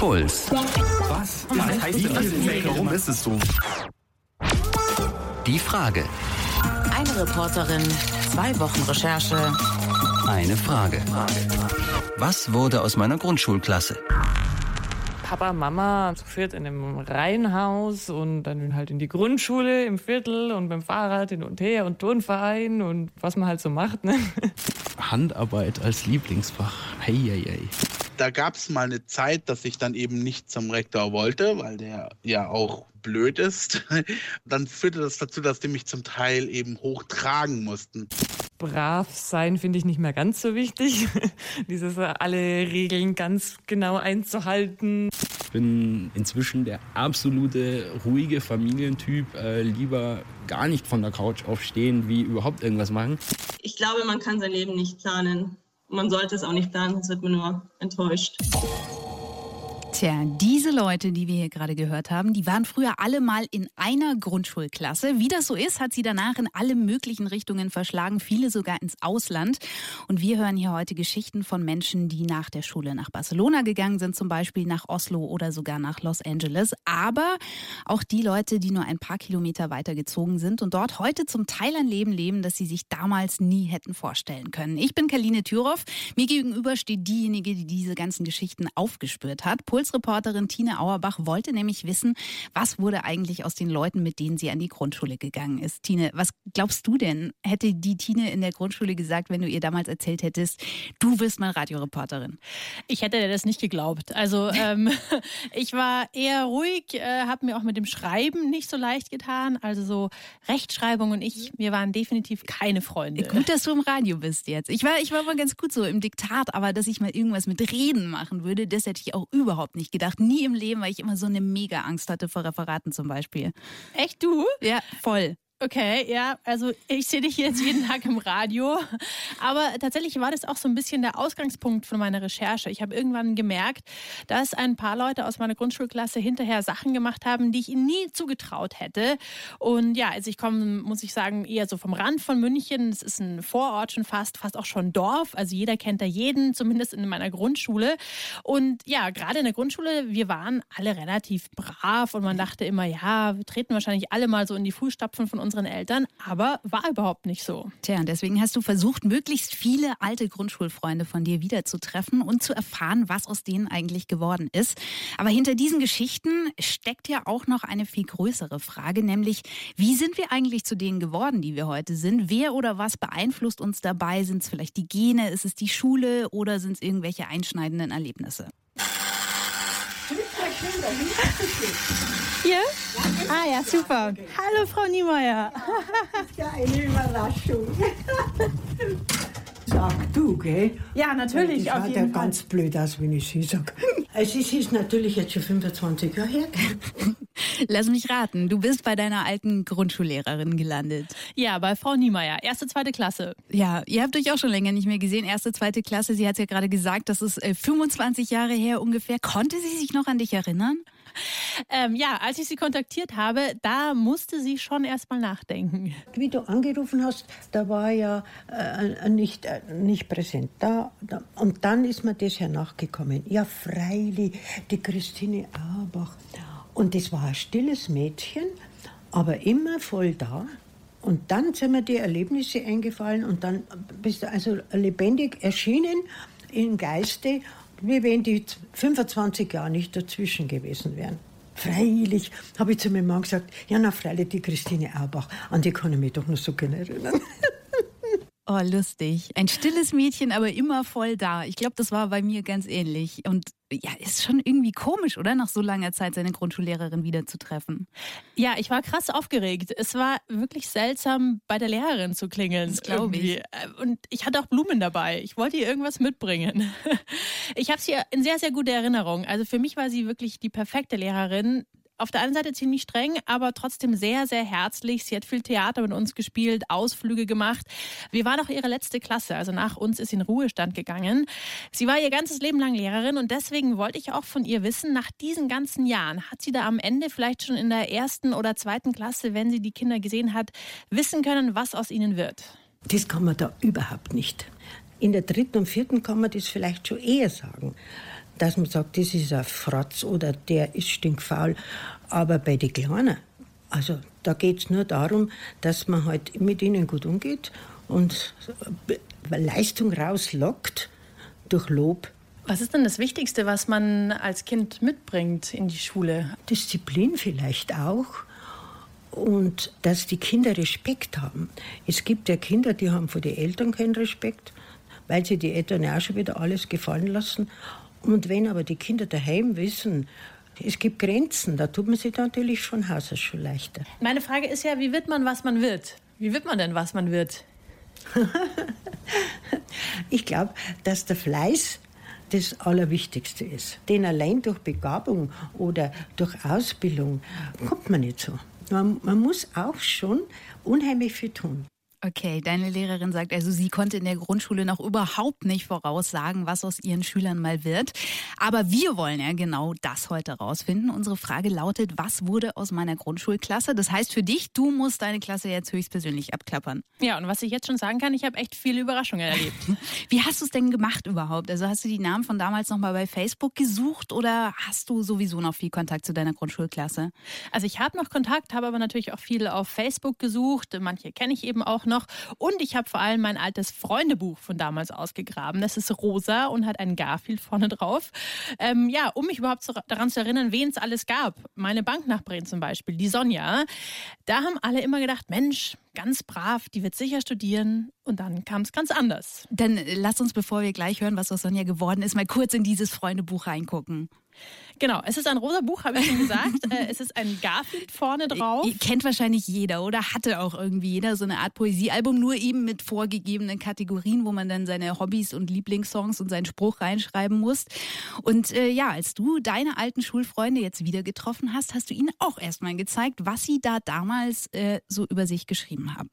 Puls. Was? Was heißt denn das? Warum ist es so? Die Frage. Eine Reporterin, zwei Wochen Recherche. Eine Frage. Was wurde aus meiner Grundschulklasse? Papa, Mama zu viert in einem Reihenhaus und dann halt in die Grundschule im Viertel und beim Fahrrad hin und her und Turnverein und was man halt so macht. Ne? Handarbeit als Lieblingsfach. Hei, hei, hei. Da gab es mal eine Zeit, dass ich dann eben nicht zum Rektor wollte, weil der ja auch blöd ist. Dann führte das dazu, dass die mich zum Teil eben hochtragen mussten brav sein finde ich nicht mehr ganz so wichtig. Dieses alle Regeln ganz genau einzuhalten. Ich bin inzwischen der absolute ruhige Familientyp. Äh, lieber gar nicht von der Couch aufstehen, wie überhaupt irgendwas machen. Ich glaube, man kann sein Leben nicht planen. Man sollte es auch nicht planen, sonst wird man nur enttäuscht. Tja, diese Leute, die wir hier gerade gehört haben, die waren früher alle mal in einer Grundschulklasse. Wie das so ist, hat sie danach in alle möglichen Richtungen verschlagen, viele sogar ins Ausland. Und wir hören hier heute Geschichten von Menschen, die nach der Schule nach Barcelona gegangen sind, zum Beispiel nach Oslo oder sogar nach Los Angeles. Aber auch die Leute, die nur ein paar Kilometer weiter gezogen sind und dort heute zum Teil ein Leben leben, das sie sich damals nie hätten vorstellen können. Ich bin Kaline Thüroff. Mir gegenüber steht diejenige, die diese ganzen Geschichten aufgespürt hat. Puls Reporterin Tine Auerbach wollte nämlich wissen, was wurde eigentlich aus den Leuten, mit denen sie an die Grundschule gegangen ist. Tine, was glaubst du denn? Hätte die Tine in der Grundschule gesagt, wenn du ihr damals erzählt hättest, du wirst mal Radioreporterin? Ich hätte dir das nicht geglaubt. Also ähm, ich war eher ruhig, äh, habe mir auch mit dem Schreiben nicht so leicht getan. Also so Rechtschreibung und ich, wir waren definitiv keine Freunde. Gut, dass du im Radio bist jetzt. Ich war, ich war mal ganz gut so im Diktat, aber dass ich mal irgendwas mit Reden machen würde, das hätte ich auch überhaupt nicht gedacht. Nie im Leben, weil ich immer so eine mega Angst hatte vor Referaten zum Beispiel. Echt du? Ja, voll. Okay, ja, also ich sehe dich jetzt jeden Tag im Radio. Aber tatsächlich war das auch so ein bisschen der Ausgangspunkt von meiner Recherche. Ich habe irgendwann gemerkt, dass ein paar Leute aus meiner Grundschulklasse hinterher Sachen gemacht haben, die ich ihnen nie zugetraut hätte. Und ja, also ich komme, muss ich sagen, eher so vom Rand von München. Es ist ein Vorort schon fast, fast auch schon Dorf. Also jeder kennt da jeden, zumindest in meiner Grundschule. Und ja, gerade in der Grundschule, wir waren alle relativ brav und man dachte immer, ja, wir treten wahrscheinlich alle mal so in die Fußstapfen von uns unseren Eltern, aber war überhaupt nicht so. Tja, und deswegen hast du versucht, möglichst viele alte Grundschulfreunde von dir wiederzutreffen und zu erfahren, was aus denen eigentlich geworden ist. Aber hinter diesen Geschichten steckt ja auch noch eine viel größere Frage, nämlich wie sind wir eigentlich zu denen geworden, die wir heute sind? Wer oder was beeinflusst uns dabei? Sind es vielleicht die Gene? Ist es die Schule oder sind es irgendwelche einschneidenden Erlebnisse? Hier? Ah ja, super. Hallo Frau Niemeyer. Ja eine Überraschung. Sag du, gell? Ja, natürlich, das auf jeden ja Fall. ganz blöd aus, wenn ich sie sage. Es ist, ist natürlich jetzt schon 25 Jahre her. Lass mich raten, du bist bei deiner alten Grundschullehrerin gelandet. Ja, bei Frau Niemeyer, erste, zweite Klasse. Ja, ihr habt euch auch schon länger nicht mehr gesehen. Erste, zweite Klasse, sie hat ja gerade gesagt, das ist äh, 25 Jahre her ungefähr. Konnte sie sich noch an dich erinnern? Ähm, ja, als ich sie kontaktiert habe, da musste sie schon erst mal nachdenken. Wie du angerufen hast, da war ja äh, nicht, äh, nicht präsent. Da, da, und dann ist mir das ja nachgekommen. Ja, freilich, die Christine Auerbach. Und das war ein stilles Mädchen, aber immer voll da. Und dann sind mir die Erlebnisse eingefallen und dann bist du also lebendig erschienen im Geiste, wie wenn die 25 Jahre nicht dazwischen gewesen wären. Freilich, habe ich zu meinem Mann gesagt, ja, na, freilich, die Christine Aubach, an die kann ich mich doch noch so gerne erinnern. Oh, lustig. Ein stilles Mädchen, aber immer voll da. Ich glaube, das war bei mir ganz ähnlich. Und ja, ist schon irgendwie komisch, oder? Nach so langer Zeit seine Grundschullehrerin wiederzutreffen. Ja, ich war krass aufgeregt. Es war wirklich seltsam, bei der Lehrerin zu klingeln. Das glaube ich. irgendwie. Und ich hatte auch Blumen dabei. Ich wollte ihr irgendwas mitbringen. Ich habe sie in sehr, sehr gute Erinnerung. Also für mich war sie wirklich die perfekte Lehrerin. Auf der einen Seite ziemlich streng, aber trotzdem sehr, sehr herzlich. Sie hat viel Theater mit uns gespielt, Ausflüge gemacht. Wir waren auch ihre letzte Klasse, also nach uns ist sie in Ruhestand gegangen. Sie war ihr ganzes Leben lang Lehrerin und deswegen wollte ich auch von ihr wissen, nach diesen ganzen Jahren, hat sie da am Ende vielleicht schon in der ersten oder zweiten Klasse, wenn sie die Kinder gesehen hat, wissen können, was aus ihnen wird? Das kann man da überhaupt nicht. In der dritten und vierten kann man das vielleicht schon eher sagen. Dass man sagt, das ist ein Fratz oder der ist stinkfaul. Aber bei den Kleinen, also da geht es nur darum, dass man halt mit ihnen gut umgeht und Leistung rauslockt durch Lob. Was ist denn das Wichtigste, was man als Kind mitbringt in die Schule? Disziplin vielleicht auch. Und dass die Kinder Respekt haben. Es gibt ja Kinder, die haben vor den Eltern keinen Respekt, weil sie die Eltern auch schon wieder alles gefallen lassen. Und wenn aber die Kinder daheim wissen, es gibt Grenzen, da tut man sich natürlich von Haus aus schon leichter. Meine Frage ist ja, wie wird man, was man wird? Wie wird man denn, was man wird? ich glaube, dass der Fleiß das Allerwichtigste ist. Den allein durch Begabung oder durch Ausbildung kommt man nicht so. Man, man muss auch schon unheimlich viel tun. Okay, deine Lehrerin sagt also, sie konnte in der Grundschule noch überhaupt nicht voraussagen, was aus ihren Schülern mal wird. Aber wir wollen ja genau das heute rausfinden. Unsere Frage lautet, was wurde aus meiner Grundschulklasse? Das heißt für dich, du musst deine Klasse jetzt höchstpersönlich abklappern. Ja, und was ich jetzt schon sagen kann, ich habe echt viele Überraschungen erlebt. Wie hast du es denn gemacht überhaupt? Also hast du die Namen von damals nochmal bei Facebook gesucht oder hast du sowieso noch viel Kontakt zu deiner Grundschulklasse? Also ich habe noch Kontakt, habe aber natürlich auch viel auf Facebook gesucht. Manche kenne ich eben auch noch. Und ich habe vor allem mein altes Freundebuch von damals ausgegraben. Das ist rosa und hat einen Garfield vorne drauf. Ähm, ja, um mich überhaupt zu, daran zu erinnern, wen es alles gab. Meine Banknachbarin zum Beispiel, die Sonja. Da haben alle immer gedacht, Mensch, ganz brav, die wird sicher studieren. Und dann kam es ganz anders. Dann lass uns, bevor wir gleich hören, was aus Sonja geworden ist, mal kurz in dieses Freundebuch reingucken. Genau, es ist ein rosa Buch, habe ich schon gesagt. Äh, es ist ein Garfield vorne drauf. Ihr kennt wahrscheinlich jeder oder hatte auch irgendwie jeder so eine Art Poesiealbum, nur eben mit vorgegebenen Kategorien, wo man dann seine Hobbys und Lieblingssongs und seinen Spruch reinschreiben muss. Und äh, ja, als du deine alten Schulfreunde jetzt wieder getroffen hast, hast du ihnen auch erstmal gezeigt, was sie da damals äh, so über sich geschrieben haben.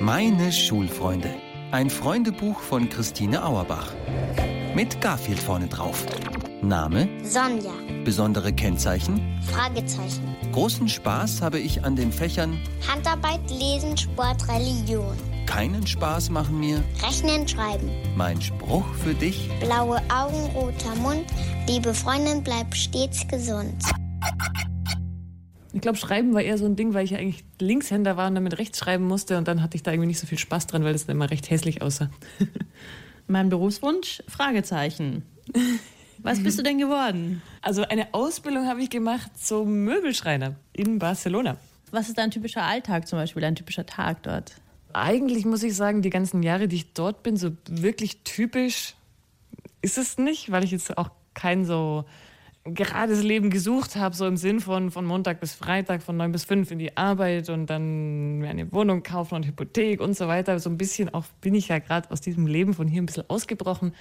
Meine Schulfreunde. Ein Freundebuch von Christine Auerbach. Mit Garfield vorne drauf. Name? Sonja. Besondere Kennzeichen? Fragezeichen. Großen Spaß habe ich an den Fächern Handarbeit, Lesen, Sport, Religion. Keinen Spaß machen mir Rechnen, Schreiben. Mein Spruch für dich? Blaue Augen, roter Mund. Liebe Freundin, bleib stets gesund. Ich glaube, Schreiben war eher so ein Ding, weil ich ja eigentlich Linkshänder war und damit rechts schreiben musste. Und dann hatte ich da irgendwie nicht so viel Spaß dran, weil das dann immer recht hässlich aussah. mein Berufswunsch? Fragezeichen. Was bist du denn geworden? Also eine Ausbildung habe ich gemacht zum Möbelschreiner in Barcelona. Was ist dein typischer Alltag zum Beispiel, dein typischer Tag dort? Eigentlich muss ich sagen, die ganzen Jahre, die ich dort bin, so wirklich typisch ist es nicht, weil ich jetzt auch kein so gerades Leben gesucht habe, so im Sinn von von Montag bis Freitag, von neun bis fünf in die Arbeit und dann mir eine Wohnung kaufen und Hypothek und so weiter. So ein bisschen auch bin ich ja gerade aus diesem Leben von hier ein bisschen ausgebrochen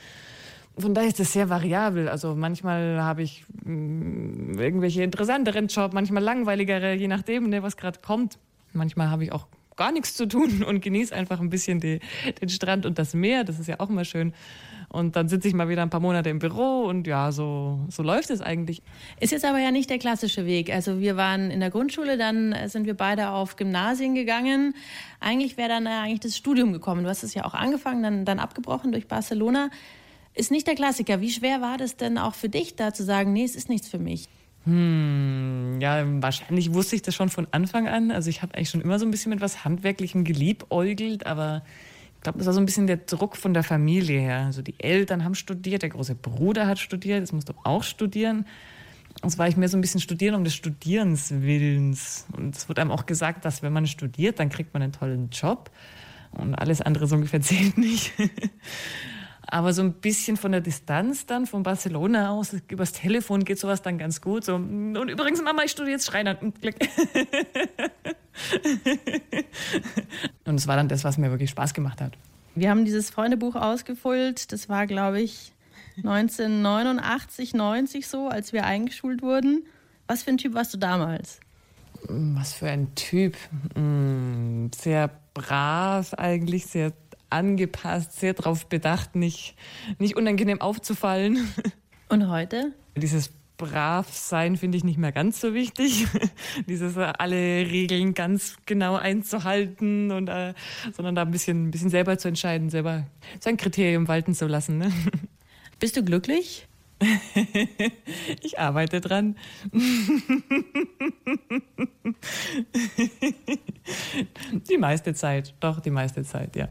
von daher ist das sehr variabel. Also manchmal habe ich mh, mm, irgendwelche interessanteren Jobs, manchmal langweiligere, je nachdem, ne, was gerade kommt. Manchmal habe ich auch gar nichts zu tun und genieße einfach ein bisschen die, den Strand und das Meer. Das ist ja auch immer schön. Und dann sitze ich mal wieder ein paar Monate im Büro und ja, so, so läuft es eigentlich. Ist jetzt aber ja nicht der klassische Weg. Also wir waren in der Grundschule, dann sind wir beide auf Gymnasien gegangen. Eigentlich wäre dann eigentlich das Studium gekommen. Du hast es ja auch angefangen, dann, dann abgebrochen durch Barcelona. Ist nicht der Klassiker. Wie schwer war das denn auch für dich, da zu sagen, nee, es ist nichts für mich? Hm, ja, wahrscheinlich wusste ich das schon von Anfang an. Also ich habe eigentlich schon immer so ein bisschen mit was Handwerklichem geliebäugelt, aber ich glaube, das war so ein bisschen der Druck von der Familie her. Also die Eltern haben studiert, der große Bruder hat studiert, jetzt musst du auch studieren. Und es war ich mehr so ein bisschen studieren um des Studierens Willens. Und es wird einem auch gesagt, dass wenn man studiert, dann kriegt man einen tollen Job. Und alles andere so ungefähr zählt nicht. Aber so ein bisschen von der Distanz dann von Barcelona aus, übers Telefon geht sowas dann ganz gut. So, und übrigens, Mama, ich studiere jetzt Schreiner. und es war dann das, was mir wirklich Spaß gemacht hat. Wir haben dieses Freundebuch ausgefüllt. Das war, glaube ich, 1989, 90 so, als wir eingeschult wurden. Was für ein Typ warst du damals? Was für ein Typ? Hm, sehr brav eigentlich, sehr angepasst, sehr darauf bedacht, nicht, nicht unangenehm aufzufallen. Und heute? Dieses Bravsein finde ich nicht mehr ganz so wichtig. Dieses äh, alle Regeln ganz genau einzuhalten und äh, sondern da ein bisschen, ein bisschen selber zu entscheiden, selber sein Kriterium walten zu lassen. Ne? Bist du glücklich? ich arbeite dran. die meiste Zeit, doch die meiste Zeit, ja.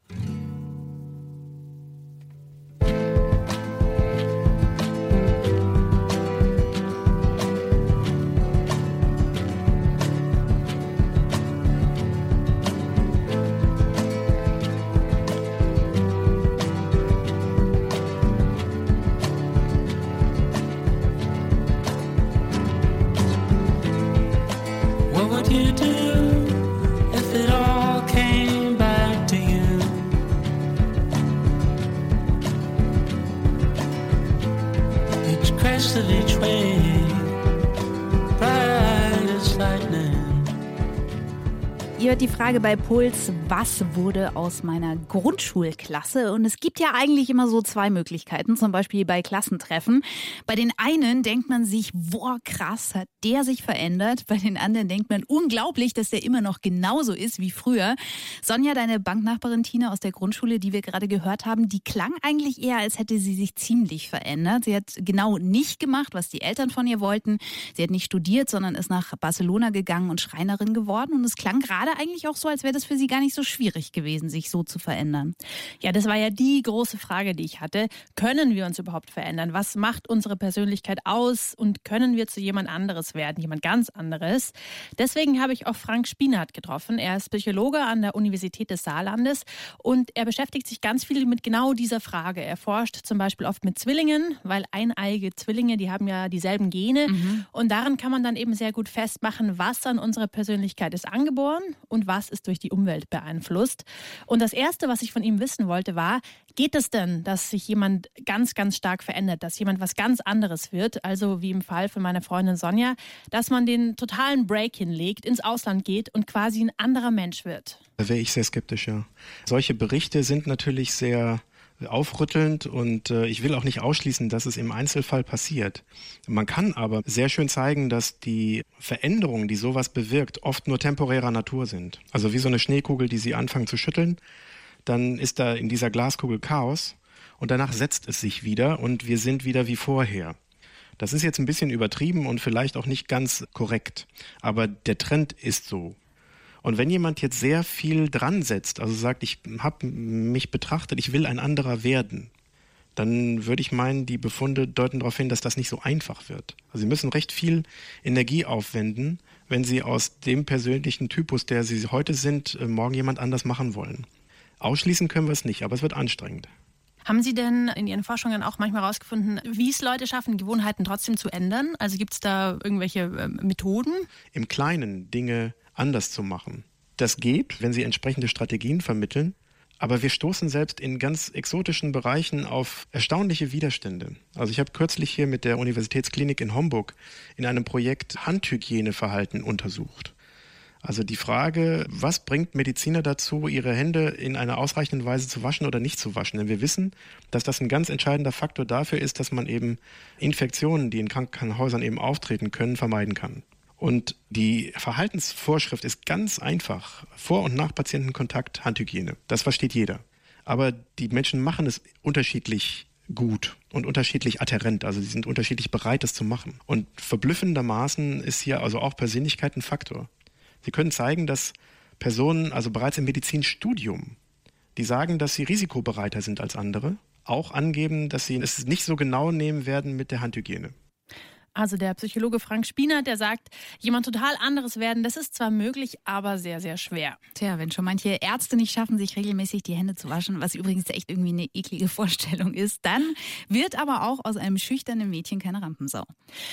Hört die Frage bei Puls, was wurde aus meiner Grundschulklasse? Und es gibt ja eigentlich immer so zwei Möglichkeiten, zum Beispiel bei Klassentreffen. Bei den einen denkt man sich, boah, krass, hat der sich verändert. Bei den anderen denkt man, unglaublich, dass der immer noch genauso ist wie früher. Sonja, deine Banknachbarin Tina aus der Grundschule, die wir gerade gehört haben, die klang eigentlich eher, als hätte sie sich ziemlich verändert. Sie hat genau nicht gemacht, was die Eltern von ihr wollten. Sie hat nicht studiert, sondern ist nach Barcelona gegangen und Schreinerin geworden. Und es klang gerade eigentlich auch so, als wäre das für sie gar nicht so schwierig gewesen, sich so zu verändern. Ja, das war ja die große Frage, die ich hatte. Können wir uns überhaupt verändern? Was macht unsere Persönlichkeit aus? Und können wir zu jemand anderes werden, jemand ganz anderes? Deswegen habe ich auch Frank Spinat getroffen. Er ist Psychologe an der Universität des Saarlandes und er beschäftigt sich ganz viel mit genau dieser Frage. Er forscht zum Beispiel oft mit Zwillingen, weil eineige Zwillinge, die haben ja dieselben Gene. Und daran kann man dann eben sehr gut festmachen, was an unserer Persönlichkeit ist angeboren und was ist durch die Umwelt beeinflusst. Und das Erste, was ich von ihm wissen wollte, war, geht es denn, dass sich jemand ganz, ganz stark verändert, dass jemand was ganz anderes wird, also wie im Fall von meiner Freundin Sonja, dass man den totalen Break hinlegt, ins Ausland geht und quasi ein anderer Mensch wird? Da wäre ich sehr skeptisch, ja. Solche Berichte sind natürlich sehr aufrüttelnd und äh, ich will auch nicht ausschließen, dass es im Einzelfall passiert. Man kann aber sehr schön zeigen, dass die Veränderungen, die sowas bewirkt, oft nur temporärer Natur sind. Also wie so eine Schneekugel, die sie anfangen zu schütteln, dann ist da in dieser Glaskugel Chaos und danach setzt es sich wieder und wir sind wieder wie vorher. Das ist jetzt ein bisschen übertrieben und vielleicht auch nicht ganz korrekt, aber der Trend ist so. Und wenn jemand jetzt sehr viel dran setzt, also sagt, ich habe mich betrachtet, ich will ein anderer werden, dann würde ich meinen, die Befunde deuten darauf hin, dass das nicht so einfach wird. Also Sie müssen recht viel Energie aufwenden, wenn Sie aus dem persönlichen Typus, der Sie heute sind, äh, morgen jemand anders machen wollen. Ausschließen können wir es nicht, aber es wird anstrengend. Haben Sie denn in Ihren Forschungen auch manchmal herausgefunden, wie es Leute schaffen, Gewohnheiten trotzdem zu ändern? Also gibt es da irgendwelche äh, Methoden? Im Kleinen Dinge anders zu machen. Das geht, wenn Sie entsprechende Strategien vermitteln. Aber wir stoßen selbst in ganz exotischen Bereichen auf erstaunliche Widerstände. Also ich habe kürzlich hier mit der Universitätsklinik in Homburg in einem Projekt Handhygieneverhalten untersucht. Also die Frage, was bringt Mediziner dazu, ihre Hände in einer ausreichenden Weise zu waschen oder nicht zu waschen? Denn wir wissen, dass das ein ganz entscheidender Faktor dafür ist, dass man eben Infektionen, die in Krankenhäusern eben auftreten können, vermeiden kann. Und die Verhaltensvorschrift ist ganz einfach. Vor- und nach Patientenkontakt Handhygiene. Das versteht jeder. Aber die Menschen machen es unterschiedlich gut und unterschiedlich adherent. Also sie sind unterschiedlich bereit, das zu machen. Und verblüffendermaßen ist hier also auch Persönlichkeit ein Faktor. Sie können zeigen, dass Personen, also bereits im Medizinstudium, die sagen, dass sie risikobereiter sind als andere, auch angeben, dass sie es nicht so genau nehmen werden mit der Handhygiene. Also der Psychologe Frank Spiener, der sagt, jemand total anderes werden, das ist zwar möglich, aber sehr, sehr schwer. Tja, wenn schon manche Ärzte nicht schaffen, sich regelmäßig die Hände zu waschen, was übrigens echt irgendwie eine eklige Vorstellung ist, dann wird aber auch aus einem schüchternen Mädchen keine Rampensau.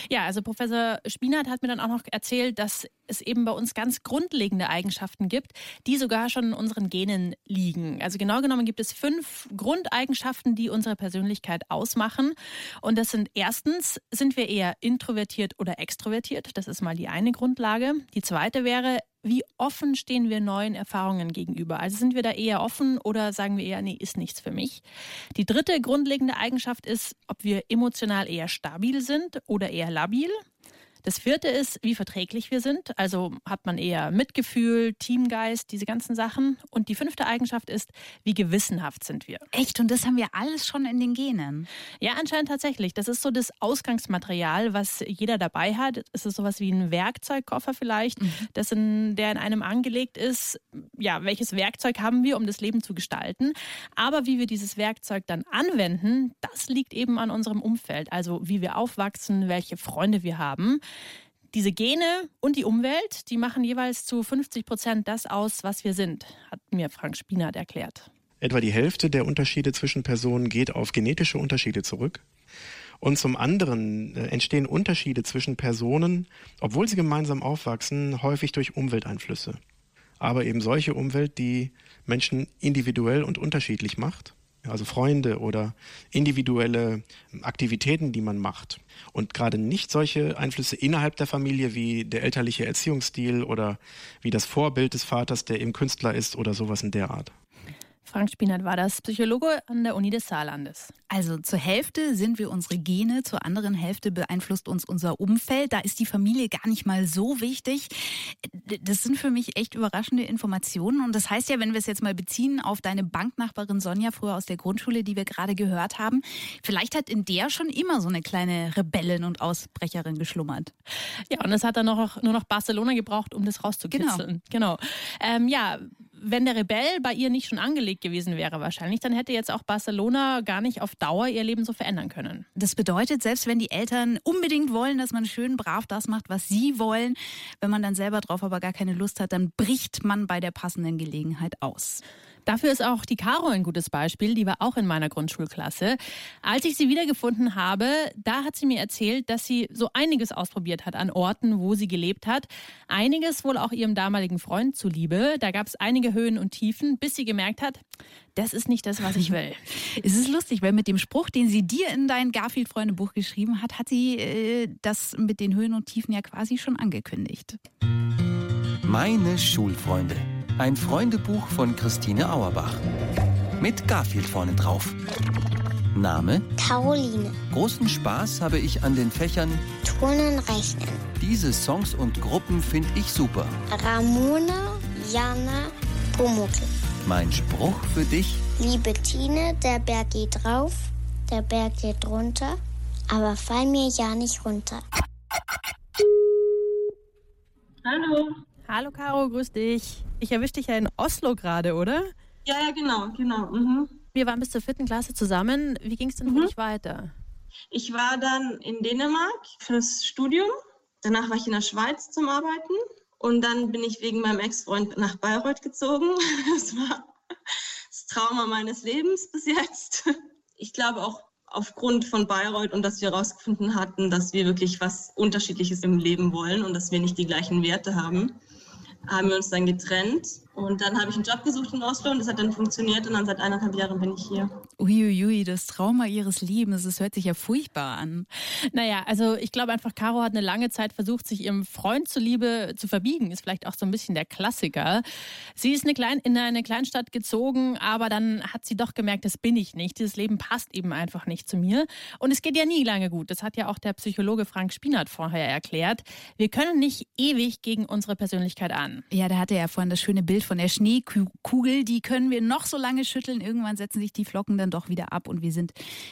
Ja, also Professor Spinat hat mir dann auch noch erzählt, dass es eben bei uns ganz grundlegende Eigenschaften gibt, die sogar schon in unseren Genen liegen. Also genau genommen gibt es fünf Grundeigenschaften, die unsere Persönlichkeit ausmachen. Und das sind erstens, sind wir eher introvertiert oder extrovertiert? Das ist mal die eine Grundlage. Die zweite wäre, wie offen stehen wir neuen Erfahrungen gegenüber? Also sind wir da eher offen oder sagen wir eher, nee, ist nichts für mich? Die dritte grundlegende Eigenschaft ist, ob wir emotional eher stabil sind oder eher labil. Das vierte ist, wie verträglich wir sind. Also hat man eher Mitgefühl, Teamgeist, diese ganzen Sachen. Und die fünfte Eigenschaft ist, wie gewissenhaft sind wir. Echt? Und das haben wir alles schon in den Genen? Ja, anscheinend tatsächlich. Das ist so das Ausgangsmaterial, was jeder dabei hat. Es ist sowas wie ein Werkzeugkoffer vielleicht, mhm. das in, der in einem angelegt ist. Ja, welches Werkzeug haben wir, um das Leben zu gestalten? Aber wie wir dieses Werkzeug dann anwenden, das liegt eben an unserem Umfeld. Also wie wir aufwachsen, welche Freunde wir haben. Diese Gene und die Umwelt, die machen jeweils zu 50 Prozent das aus, was wir sind, hat mir Frank Spinat erklärt. Etwa die Hälfte der Unterschiede zwischen Personen geht auf genetische Unterschiede zurück. Und zum anderen äh, entstehen Unterschiede zwischen Personen, obwohl sie gemeinsam aufwachsen, häufig durch Umwelteinflüsse. Aber eben solche Umwelt, die Menschen individuell und unterschiedlich macht also Freunde oder individuelle Aktivitäten, die man macht. Und gerade nicht solche Einflüsse innerhalb der Familie wie der elterliche Erziehungsstil oder wie das Vorbild des Vaters, der eben Künstler ist oder sowas in der Art. Frank Spinat war das, Psychologe an der Uni des Saarlandes. Also zur Hälfte sind wir unsere Gene, zur anderen Hälfte beeinflusst uns unser Umfeld. Da ist die Familie gar nicht mal so wichtig. Das sind für mich echt überraschende Informationen. Und das heißt ja, wenn wir es jetzt mal beziehen auf deine Banknachbarin Sonja früher aus der Grundschule, die wir gerade gehört haben, vielleicht hat in der schon immer so eine kleine Rebellin und Ausbrecherin geschlummert. Ja, und es hat dann noch, nur noch Barcelona gebraucht, um das rauszukitzeln. Genau. genau. Ähm, ja, wenn der Rebell bei ihr nicht schon angelegt gewesen wäre wahrscheinlich, dann hätte jetzt auch Barcelona gar nicht auf Dauer ihr Leben so verändern können. Das bedeutet, selbst wenn die Eltern unbedingt wollen, dass man schön brav das macht, was sie wollen, wenn man dann selber drauf aber gar keine Lust hat, dann bricht man bei der passenden Gelegenheit aus. Dafür ist auch die Caro ein gutes Beispiel. Die war auch in meiner Grundschulklasse. Als ich sie wiedergefunden habe, da hat sie mir erzählt, dass sie so einiges ausprobiert hat an Orten, wo sie gelebt hat. Einiges wohl auch ihrem damaligen Freund zuliebe. Da gab es einige Höhen und Tiefen, bis sie gemerkt hat, das ist nicht das, was ich will. es ist lustig, weil mit dem Spruch, den sie dir in dein Garfield-Freunde-Buch geschrieben hat, hat sie äh, das mit den Höhen und Tiefen ja quasi schon angekündigt. Meine Schulfreunde. Ein Freundebuch von Christine Auerbach. Mit Garfield vorne drauf. Name? Caroline. Großen Spaß habe ich an den Fächern Turnen, Rechnen. Diese Songs und Gruppen finde ich super. Ramona, Jana, Pumuckl. Mein Spruch für dich? Liebe Tine, der Berg geht rauf, der Berg geht runter, aber fall mir ja nicht runter. Hallo. Hallo Caro, grüß dich. Ich erwische dich ja in Oslo gerade, oder? Ja, ja, genau, genau. Mhm. Wir waren bis zur vierten Klasse zusammen. Wie ging es denn mhm. für dich weiter? Ich war dann in Dänemark fürs Studium. Danach war ich in der Schweiz zum Arbeiten. Und dann bin ich wegen meinem Ex-Freund nach Bayreuth gezogen. Das war das Trauma meines Lebens bis jetzt. Ich glaube auch aufgrund von Bayreuth und dass wir herausgefunden hatten, dass wir wirklich was Unterschiedliches im Leben wollen und dass wir nicht die gleichen Werte haben haben wir uns dann getrennt und dann habe ich einen Job gesucht in Oslo und das hat dann funktioniert und dann seit eineinhalb Jahren bin ich hier. Uiuiui, das Trauma ihres Lebens, das hört sich ja furchtbar an. Naja, also ich glaube einfach, Caro hat eine lange Zeit versucht, sich ihrem Freund zuliebe zu verbiegen. Ist vielleicht auch so ein bisschen der Klassiker. Sie ist eine Klein in eine Kleinstadt gezogen, aber dann hat sie doch gemerkt, das bin ich nicht. Dieses Leben passt eben einfach nicht zu mir. Und es geht ja nie lange gut. Das hat ja auch der Psychologe Frank Spinat vorher erklärt. Wir können nicht ewig gegen unsere Persönlichkeit an. Ja, da hatte er ja vorhin das schöne Bild von der Schneekugel, die können wir noch so lange schütteln. Irgendwann setzen sich die Flocken dann doch wieder ab und wir sind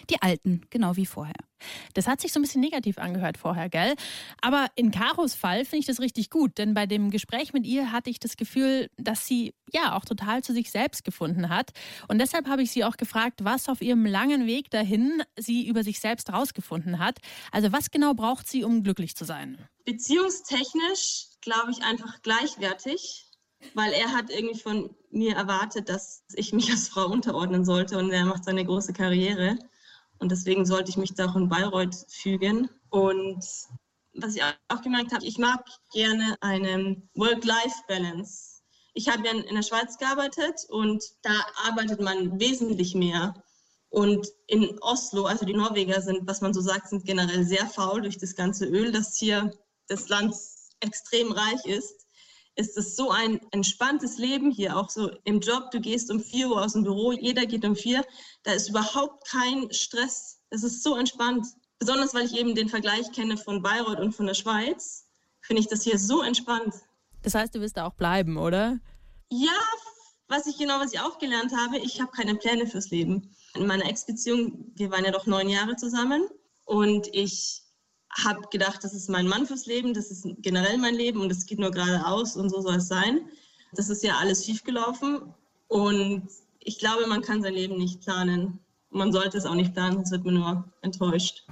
die Alten, genau wie vorher. Das hat sich so ein bisschen negativ angehört vorher, gell? Aber in Karos Fall finde ich das richtig gut, denn bei dem Gespräch mit ihr hatte ich das Gefühl, dass sie ja auch total zu sich selbst gefunden hat. Und deshalb habe ich sie auch gefragt, was auf ihrem langen Weg dahin sie über sich selbst rausgefunden hat. Also was genau braucht sie, um glücklich zu sein? Beziehungstechnisch glaube ich einfach gleichwertig weil er hat irgendwie von mir erwartet, dass ich mich als Frau unterordnen sollte und er macht seine große Karriere. Und deswegen sollte ich mich da auch in Bayreuth fügen. Und was ich auch gemerkt habe, ich mag gerne eine Work-Life-Balance. Ich habe ja in der Schweiz gearbeitet und da arbeitet man wesentlich mehr. Und in Oslo, also die Norweger sind, was man so sagt, sind generell sehr faul durch das ganze Öl, das hier das Land extrem reich ist ist es so ein entspanntes Leben hier, auch so im Job. Du gehst um 4 Uhr aus dem Büro, jeder geht um 4. Da ist überhaupt kein Stress. Es ist so entspannt. besonders weil ich eben den Vergleich kenne von Bayreuth und von der Schweiz, finde ich das hier so entspannt. Das heißt, du wirst da auch bleiben, oder? Ja, was ich genau, was ich auch gelernt habe, ich habe keine Pläne fürs Leben. In meiner Ex-Beziehung, wir waren ja doch neun Jahre zusammen und ich habe gedacht, das ist mein Mann fürs Leben, das ist generell mein Leben und es geht nur geradeaus und so soll es sein. Das ist ja alles schiefgelaufen und ich glaube, man kann sein Leben nicht planen. Man sollte es auch nicht planen, sonst wird man nur enttäuscht.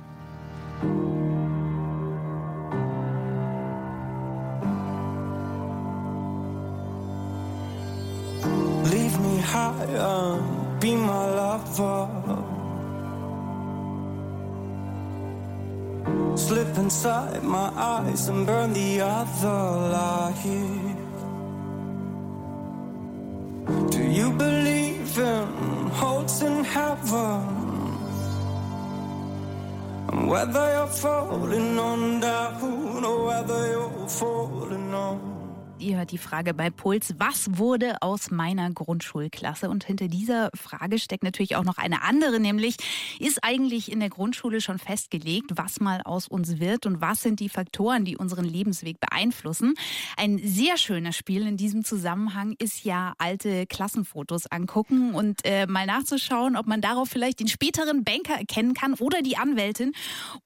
Leave me higher, be my lover. Slip inside my eyes and burn the other light. Do you believe in holes in heaven? And whether you're falling on down or whether you're falling on. Ihr hört die Frage bei Puls, was wurde aus meiner Grundschulklasse? Und hinter dieser Frage steckt natürlich auch noch eine andere, nämlich ist eigentlich in der Grundschule schon festgelegt, was mal aus uns wird und was sind die Faktoren, die unseren Lebensweg beeinflussen? Ein sehr schönes Spiel in diesem Zusammenhang ist ja alte Klassenfotos angucken und äh, mal nachzuschauen, ob man darauf vielleicht den späteren Banker erkennen kann oder die Anwältin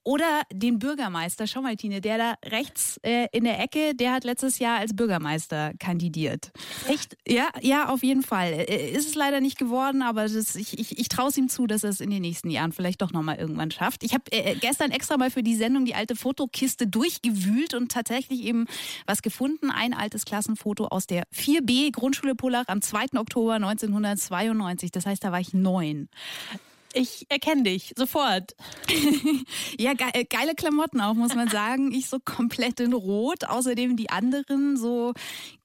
oder den Bürgermeister. Schau mal, Tine, der da rechts äh, in der Ecke, der hat letztes Jahr als Bürgermeister kandidiert. Echt? Ja, ja, auf jeden Fall. Äh, Ist es leider nicht geworden, aber das, ich, ich, ich traue es ihm zu, dass er es in den nächsten Jahren vielleicht doch nochmal irgendwann schafft. Ich habe äh, gestern extra mal für die Sendung die alte Fotokiste durchgewühlt und tatsächlich eben was gefunden. Ein altes Klassenfoto aus der 4B Grundschule Pullach am 2. Oktober 1992. Das heißt, da war ich neun. Ich erkenne dich sofort. ja, ge äh, geile Klamotten auch, muss man sagen. Ich so komplett in Rot. Außerdem die anderen so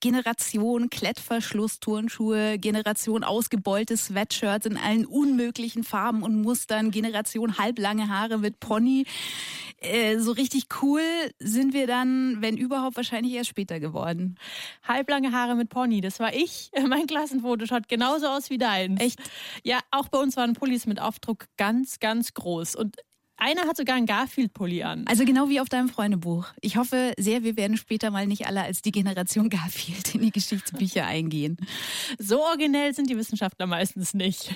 Generation Klettverschluss-Turnschuhe, Generation ausgebeulte Sweatshirts in allen unmöglichen Farben und Mustern, Generation halblange Haare mit Pony. Äh, so richtig cool sind wir dann, wenn überhaupt, wahrscheinlich erst später geworden. Halblange Haare mit Pony, das war ich. Mein Klassenfoto schaut genauso aus wie dein. Echt? Ja, auch bei uns waren Pullis mit Aufdruck ganz, ganz groß. Und einer hat sogar einen Garfield-Pulli an. Also genau wie auf deinem Freundebuch. Ich hoffe sehr, wir werden später mal nicht alle als die Generation Garfield in die Geschichtsbücher eingehen. So originell sind die Wissenschaftler meistens nicht.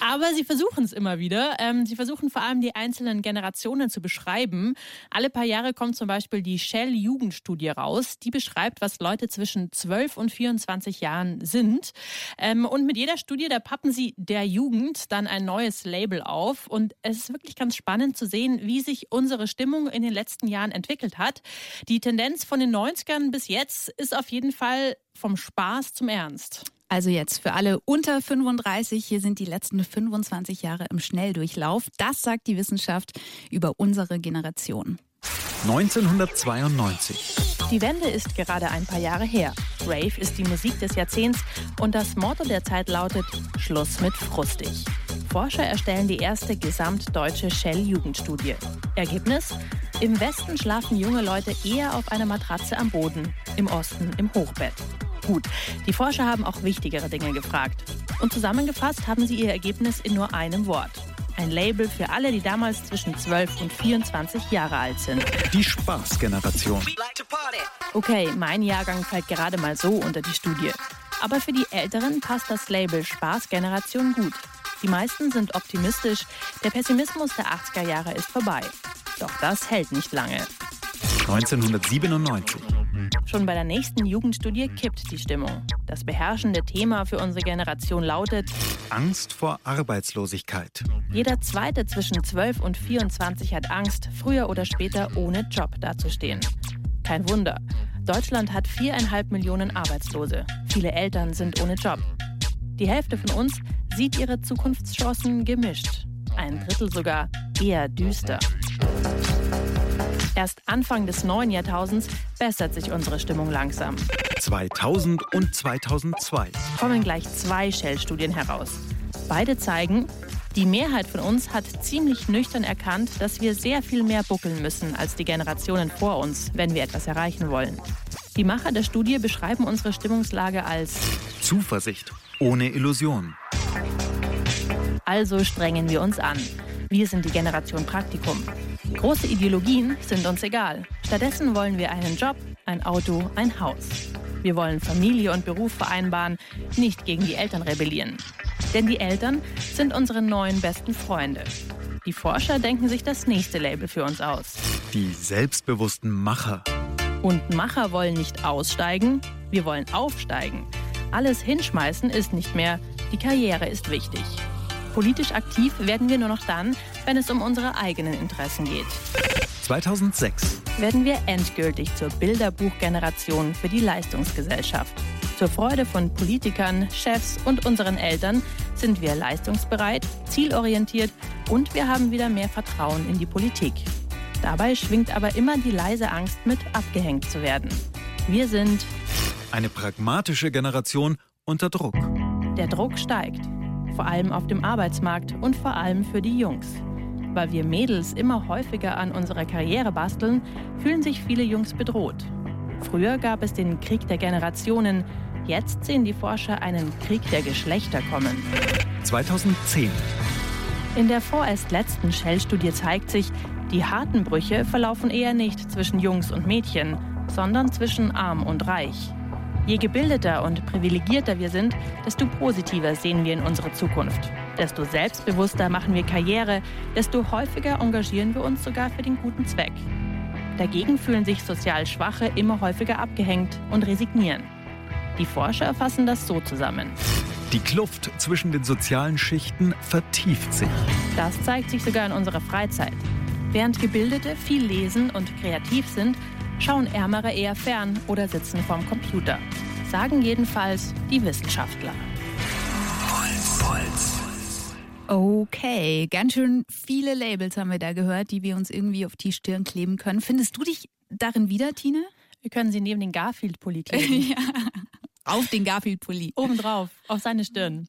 Aber sie versuchen es immer wieder. Ähm, sie versuchen vor allem die einzelnen Generationen zu beschreiben. Alle paar Jahre kommt zum Beispiel die Shell-Jugendstudie raus. Die beschreibt, was Leute zwischen 12 und 24 Jahren sind. Ähm, und mit jeder Studie, da pappen sie der Jugend dann ein neues Label auf. Und es ist wirklich ganz spannend zu sehen, wie sich unsere Stimmung in den letzten Jahren entwickelt hat. Die Tendenz von den 90ern bis jetzt ist auf jeden Fall vom Spaß zum Ernst. Also jetzt für alle unter 35, hier sind die letzten 25 Jahre im Schnelldurchlauf. Das sagt die Wissenschaft über unsere Generation. 1992. Die Wende ist gerade ein paar Jahre her. Rave ist die Musik des Jahrzehnts und das Motto der Zeit lautet Schluss mit frustig. Forscher erstellen die erste gesamtdeutsche Shell-Jugendstudie. Ergebnis? Im Westen schlafen junge Leute eher auf einer Matratze am Boden, im Osten im Hochbett. Gut, die Forscher haben auch wichtigere Dinge gefragt. Und zusammengefasst haben sie ihr Ergebnis in nur einem Wort. Ein Label für alle, die damals zwischen 12 und 24 Jahre alt sind. Die Spaßgeneration. Okay, mein Jahrgang fällt gerade mal so unter die Studie. Aber für die Älteren passt das Label Spaßgeneration gut. Die meisten sind optimistisch. Der Pessimismus der 80er Jahre ist vorbei. Doch das hält nicht lange. 1997. Schon bei der nächsten Jugendstudie kippt die Stimmung. Das beherrschende Thema für unsere Generation lautet Angst vor Arbeitslosigkeit. Jeder Zweite zwischen 12 und 24 hat Angst, früher oder später ohne Job dazustehen. Kein Wunder. Deutschland hat viereinhalb Millionen Arbeitslose. Viele Eltern sind ohne Job. Die Hälfte von uns sieht ihre Zukunftschancen gemischt. Ein Drittel sogar eher düster. Erst Anfang des neuen Jahrtausends bessert sich unsere Stimmung langsam. 2000 und 2002. Kommen gleich zwei Shell-Studien heraus. Beide zeigen, die Mehrheit von uns hat ziemlich nüchtern erkannt, dass wir sehr viel mehr buckeln müssen als die Generationen vor uns, wenn wir etwas erreichen wollen. Die Macher der Studie beschreiben unsere Stimmungslage als Zuversicht ohne Illusion. Also strengen wir uns an. Wir sind die Generation Praktikum. Große Ideologien sind uns egal. Stattdessen wollen wir einen Job, ein Auto, ein Haus. Wir wollen Familie und Beruf vereinbaren, nicht gegen die Eltern rebellieren. Denn die Eltern sind unsere neuen besten Freunde. Die Forscher denken sich das nächste Label für uns aus. Die selbstbewussten Macher. Und Macher wollen nicht aussteigen, wir wollen aufsteigen. Alles hinschmeißen ist nicht mehr, die Karriere ist wichtig. Politisch aktiv werden wir nur noch dann, wenn es um unsere eigenen Interessen geht. 2006. Werden wir endgültig zur Bilderbuchgeneration für die Leistungsgesellschaft. Zur Freude von Politikern, Chefs und unseren Eltern sind wir leistungsbereit, zielorientiert und wir haben wieder mehr Vertrauen in die Politik. Dabei schwingt aber immer die leise Angst mit, abgehängt zu werden. Wir sind Eine pragmatische Generation unter Druck. Der Druck steigt, vor allem auf dem Arbeitsmarkt und vor allem für die Jungs. Weil wir Mädels immer häufiger an unserer Karriere basteln, fühlen sich viele Jungs bedroht. Früher gab es den Krieg der Generationen, jetzt sehen die Forscher einen Krieg der Geschlechter kommen. 2010. In der vorerst letzten Shell-Studie zeigt sich, die harten Brüche verlaufen eher nicht zwischen Jungs und Mädchen, sondern zwischen arm und reich. Je gebildeter und privilegierter wir sind, desto positiver sehen wir in unsere Zukunft. Desto selbstbewusster machen wir Karriere, desto häufiger engagieren wir uns sogar für den guten Zweck. Dagegen fühlen sich sozial Schwache immer häufiger abgehängt und resignieren. Die Forscher fassen das so zusammen. Die Kluft zwischen den sozialen Schichten vertieft sich. Das zeigt sich sogar in unserer Freizeit. Während Gebildete viel lesen und kreativ sind, schauen Ärmere eher fern oder sitzen vorm Computer. Sagen jedenfalls die Wissenschaftler. Okay, ganz schön viele Labels haben wir da gehört, die wir uns irgendwie auf die Stirn kleben können. Findest du dich darin wieder, Tine? Wir können sie neben den Garfield-Pulli kleben. ja. Auf den Garfield-Pulli. Obendrauf, auf seine Stirn.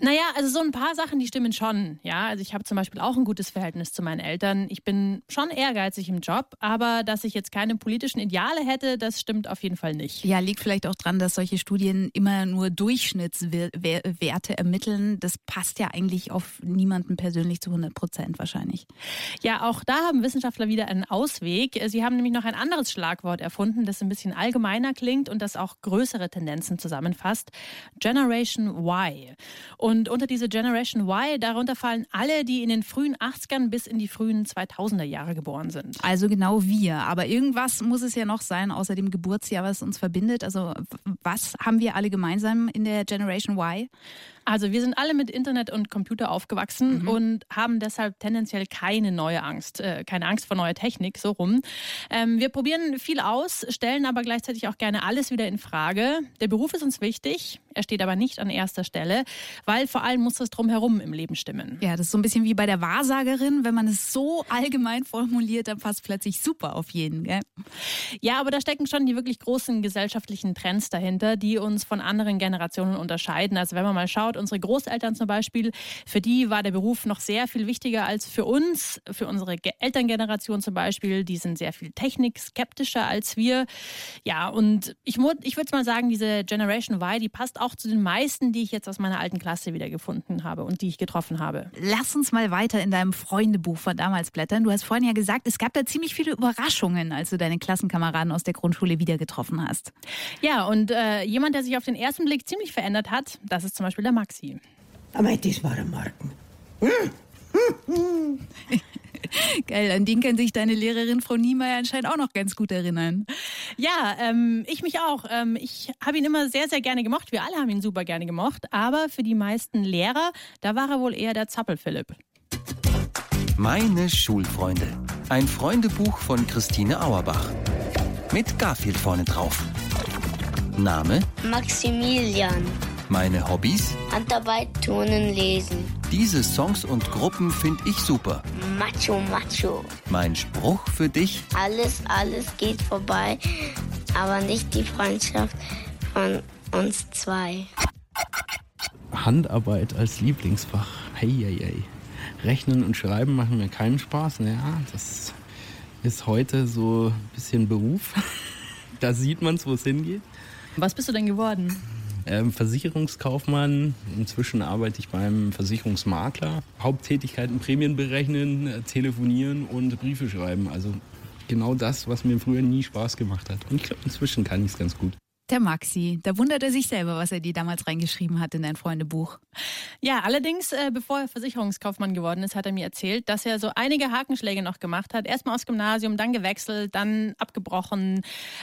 Naja, also so ein paar Sachen, die stimmen schon. Ja, also ich habe zum Beispiel auch ein gutes Verhältnis zu meinen Eltern. Ich bin schon ehrgeizig im Job, aber dass ich jetzt keine politischen Ideale hätte, das stimmt auf jeden Fall nicht. Ja, liegt vielleicht auch dran, dass solche Studien immer nur Durchschnittswerte ermitteln. Das passt ja eigentlich auf niemanden persönlich zu 100 Prozent wahrscheinlich. Ja, auch da haben Wissenschaftler wieder einen Ausweg. Sie haben nämlich noch ein anderes Schlagwort erfunden, das ein bisschen allgemeiner klingt und das auch größere Tendenzen zusammenfasst. Generation Y. Und unter diese Generation Y, darunter fallen alle, die in den frühen 80ern bis in die frühen 2000er Jahre geboren sind. Also genau wir. Aber irgendwas muss es ja noch sein, außer dem Geburtsjahr, was uns verbindet. Also was haben wir alle gemeinsam in der Generation Y? Also wir sind alle mit Internet und Computer aufgewachsen mhm. und haben deshalb tendenziell keine neue Angst, äh, keine Angst vor neuer Technik, so rum. Ähm, wir probieren viel aus, stellen aber gleichzeitig auch gerne alles wieder in Frage. Der Beruf ist uns wichtig, er steht aber nicht an erster Stelle, weil vor allem muss das drumherum im Leben stimmen. Ja, das ist so ein bisschen wie bei der Wahrsagerin, wenn man es so allgemein formuliert, dann passt plötzlich super auf jeden. Gell? Ja, aber da stecken schon die wirklich großen gesellschaftlichen Trends dahinter, die uns von anderen Generationen unterscheiden. Also wenn man mal schaut, unsere Großeltern zum Beispiel, für die war der Beruf noch sehr viel wichtiger als für uns, für unsere Elterngeneration zum Beispiel. Die sind sehr viel technikskeptischer als wir. Ja, und ich, ich würde mal sagen, diese Generation Y, die passt auch zu den meisten, die ich jetzt aus meiner alten Klasse wieder gefunden habe und die ich getroffen habe. Lass uns mal weiter in deinem Freundebuch von damals blättern. Du hast vorhin ja gesagt, es gab da ziemlich viele Überraschungen, als du deine Klassenkameraden aus der Grundschule wieder getroffen hast. Ja, und äh, jemand, der sich auf den ersten Blick ziemlich verändert hat, das ist zum Beispiel der Maxi. Aber das war ein Marken. Geil, an den kann sich deine Lehrerin Frau Niemeyer anscheinend auch noch ganz gut erinnern. Ja, ähm, ich mich auch. Ähm, ich habe ihn immer sehr, sehr gerne gemocht. Wir alle haben ihn super gerne gemocht. Aber für die meisten Lehrer, da war er wohl eher der Zappel-Philipp. Meine Schulfreunde. Ein Freundebuch von Christine Auerbach. Mit Garfield vorne drauf. Name? Maximilian. Meine Hobbys? Handarbeit, Turnen, Lesen. Diese Songs und Gruppen finde ich super. Macho, macho. Mein Spruch für dich? Alles, alles geht vorbei, aber nicht die Freundschaft von uns zwei. Handarbeit als Lieblingsfach. Heieiei. Rechnen und Schreiben machen mir keinen Spaß. Naja, das ist heute so ein bisschen Beruf. da sieht man es, wo es hingeht. Was bist du denn geworden? Ähm, Versicherungskaufmann. Inzwischen arbeite ich beim Versicherungsmakler. Haupttätigkeiten Prämien berechnen, äh, telefonieren und Briefe schreiben. Also genau das, was mir früher nie Spaß gemacht hat. Und ich glaube, inzwischen kann ich es ganz gut. Der Maxi, da wundert er sich selber, was er dir damals reingeschrieben hat in dein Freundebuch. Ja, allerdings, äh, bevor er Versicherungskaufmann geworden ist, hat er mir erzählt, dass er so einige Hakenschläge noch gemacht hat. Erstmal aufs Gymnasium, dann gewechselt, dann abgebrochen,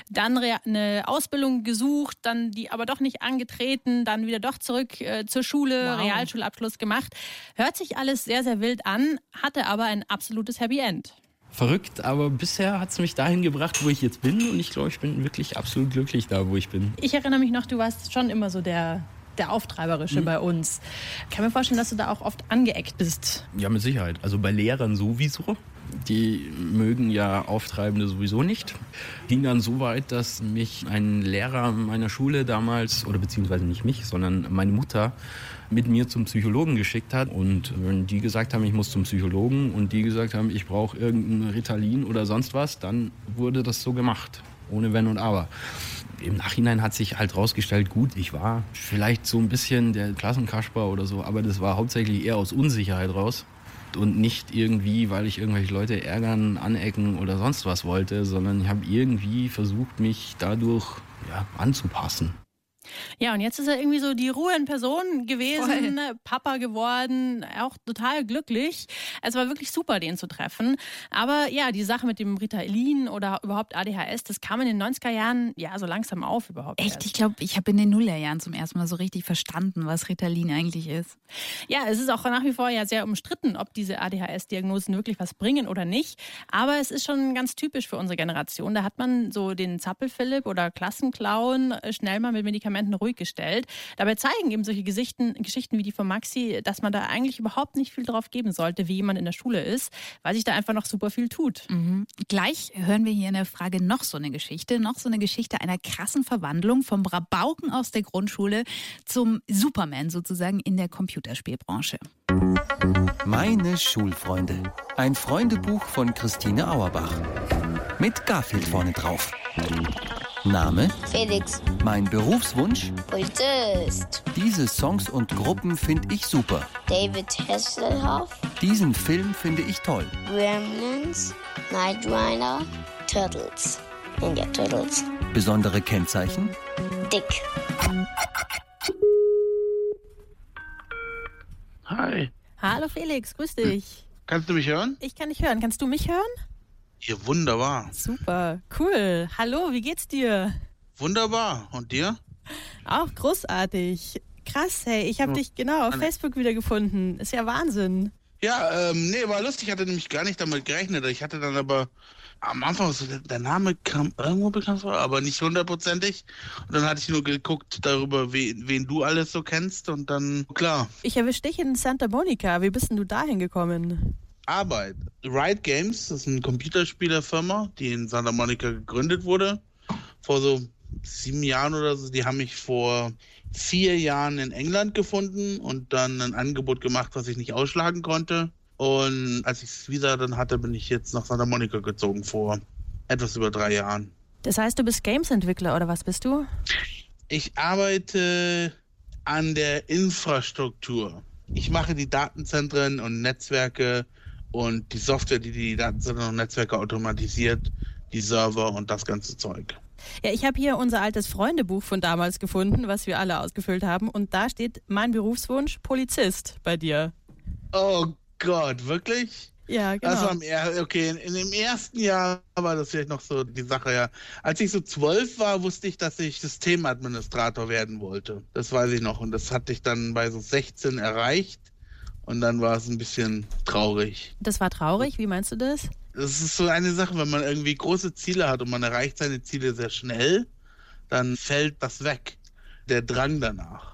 dann eine Ausbildung gesucht, dann die aber doch nicht angetreten, dann wieder doch zurück äh, zur Schule, wow. Realschulabschluss gemacht. Hört sich alles sehr, sehr wild an, hatte aber ein absolutes Happy End verrückt, aber bisher hat es mich dahin gebracht, wo ich jetzt bin und ich glaube, ich bin wirklich absolut glücklich da, wo ich bin. Ich erinnere mich noch, du warst schon immer so der der Auftreiberische mhm. bei uns. Ich kann mir vorstellen, dass du da auch oft angeeckt bist. Ja, mit Sicherheit. Also bei Lehrern sowieso. Die mögen ja Auftreibende sowieso nicht. Ging dann so weit, dass mich ein Lehrer meiner Schule damals, oder beziehungsweise nicht mich, sondern meine Mutter, mit mir zum Psychologen geschickt hat. Und wenn die gesagt haben, ich muss zum Psychologen und die gesagt haben, ich brauche irgendein Ritalin oder sonst was, dann wurde das so gemacht. Ohne Wenn und Aber. Im Nachhinein hat sich halt rausgestellt, gut, ich war vielleicht so ein bisschen der Klassenkasper oder so, aber das war hauptsächlich eher aus Unsicherheit raus und nicht irgendwie, weil ich irgendwelche Leute ärgern, anecken oder sonst was wollte, sondern ich habe irgendwie versucht, mich dadurch ja, anzupassen. Ja, und jetzt ist er irgendwie so die Ruhe in Person gewesen, Voll. Papa geworden, auch total glücklich. Es war wirklich super, den zu treffen. Aber ja, die Sache mit dem Ritalin oder überhaupt ADHS, das kam in den 90er Jahren ja so langsam auf überhaupt. Echt? Erst. Ich glaube, ich habe in den Nullerjahren zum ersten Mal so richtig verstanden, was Ritalin eigentlich ist. Ja, es ist auch nach wie vor ja sehr umstritten, ob diese ADHS-Diagnosen wirklich was bringen oder nicht. Aber es ist schon ganz typisch für unsere Generation. Da hat man so den Zappel-Philipp oder Klassenclown schnell mal mit Medikamenten Medikamenten ruhig gestellt. Dabei zeigen eben solche Geschichten, Geschichten wie die von Maxi, dass man da eigentlich überhaupt nicht viel drauf geben sollte, wie jemand in der Schule ist, weil sich da einfach noch super viel tut. Mhm. Gleich hören wir hier in der Frage noch so eine Geschichte, noch so eine Geschichte einer krassen Verwandlung vom Brabauken aus der Grundschule zum Superman sozusagen in der Computerspielbranche. Meine Schulfreunde. Ein Freundebuch von Christine Auerbach. Mit Garfield vorne drauf. Name? Felix. Mein Berufswunsch? Polizist. Diese Songs und Gruppen finde ich super. David Hasselhoff. Diesen Film finde ich toll. Gremlins, Knight Rider, Turtles. Ninja Turtles. Besondere Kennzeichen? Dick. Hi. Hallo Felix, grüß dich. Kannst du mich hören? Ich kann dich hören. Kannst du mich hören? Ja, wunderbar. Super, cool. Hallo, wie geht's dir? Wunderbar. Und dir? Auch großartig. Krass, hey, ich habe dich genau auf Facebook wiedergefunden. Ist ja Wahnsinn. Ja, ähm, nee, war lustig. Ich hatte nämlich gar nicht damit gerechnet. Ich hatte dann aber am Anfang so, der Name kam irgendwo bekannt vor, aber nicht hundertprozentig. Und dann hatte ich nur geguckt darüber, wen, wen du alles so kennst und dann, klar. Ich erwische dich in Santa Monica. Wie bist denn du dahin gekommen? Arbeit. Riot Games, ist eine Computerspielerfirma, die in Santa Monica gegründet wurde. Vor so sieben Jahren oder so. Die haben mich vor vier Jahren in England gefunden und dann ein Angebot gemacht, was ich nicht ausschlagen konnte. Und als ich es wieder dann hatte, bin ich jetzt nach Santa Monica gezogen vor etwas über drei Jahren. Das heißt, du bist Games-Entwickler oder was bist du? Ich arbeite an der Infrastruktur. Ich mache die Datenzentren und Netzwerke und die Software, die die Datenzentren und Netzwerke automatisiert, die Server und das ganze Zeug. Ja, ich habe hier unser altes Freundebuch von damals gefunden, was wir alle ausgefüllt haben. Und da steht mein Berufswunsch Polizist bei dir. Oh Gott, wirklich? Ja, genau. Das war okay, in, in, dem ersten Jahr war das vielleicht noch so die Sache, ja. Als ich so zwölf war, wusste ich, dass ich Systemadministrator werden wollte. Das weiß ich noch. Und das hatte ich dann bei so 16 erreicht. Und dann war es ein bisschen traurig. Das war traurig? Wie meinst du das? Das ist so eine Sache, wenn man irgendwie große Ziele hat und man erreicht seine Ziele sehr schnell, dann fällt das weg. Der Drang danach.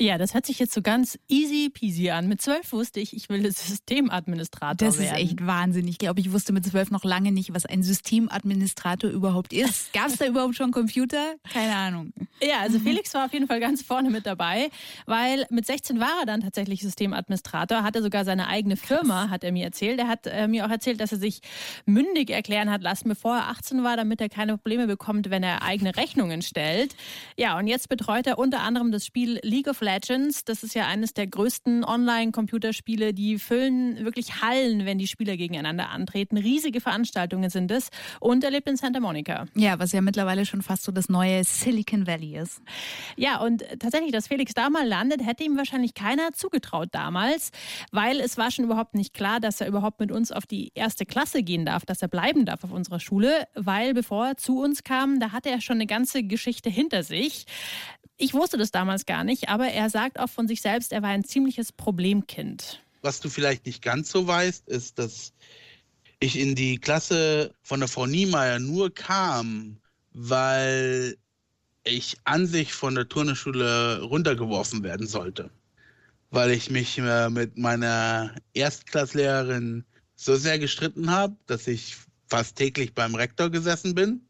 Ja, das hört sich jetzt so ganz easy peasy an. Mit zwölf wusste ich, ich will Systemadministrator Das werden. ist echt Wahnsinn. Ich glaube, ich wusste mit zwölf noch lange nicht, was ein Systemadministrator überhaupt ist. Gab es da überhaupt schon Computer? Keine Ahnung. Ja, also Felix war auf jeden Fall ganz vorne mit dabei, weil mit 16 war er dann tatsächlich Systemadministrator, hatte sogar seine eigene Firma, hat er mir erzählt. Er hat äh, mir auch erzählt, dass er sich mündig erklären hat lassen, bevor er 18 war, damit er keine Probleme bekommt, wenn er eigene Rechnungen stellt. Ja, und jetzt betreut er unter anderem das Spiel League of Legends. Das ist ja eines der größten Online-Computerspiele. Die füllen wirklich Hallen, wenn die Spieler gegeneinander antreten. Riesige Veranstaltungen sind es. Und er lebt in Santa Monica. Ja, was ja mittlerweile schon fast so das neue Silicon Valley ist. Ja, und tatsächlich, dass Felix da mal landet, hätte ihm wahrscheinlich keiner zugetraut damals, weil es war schon überhaupt nicht klar, dass er überhaupt mit uns auf die erste Klasse gehen darf, dass er bleiben darf auf unserer Schule, weil bevor er zu uns kam, da hatte er schon eine ganze Geschichte hinter sich. Ich wusste das damals gar nicht, aber er sagt auch von sich selbst, er war ein ziemliches Problemkind. Was du vielleicht nicht ganz so weißt, ist, dass ich in die Klasse von der Frau Niemeyer nur kam, weil ich an sich von der Turnerschule runtergeworfen werden sollte. Weil ich mich äh, mit meiner Erstklasslehrerin so sehr gestritten habe, dass ich fast täglich beim Rektor gesessen bin.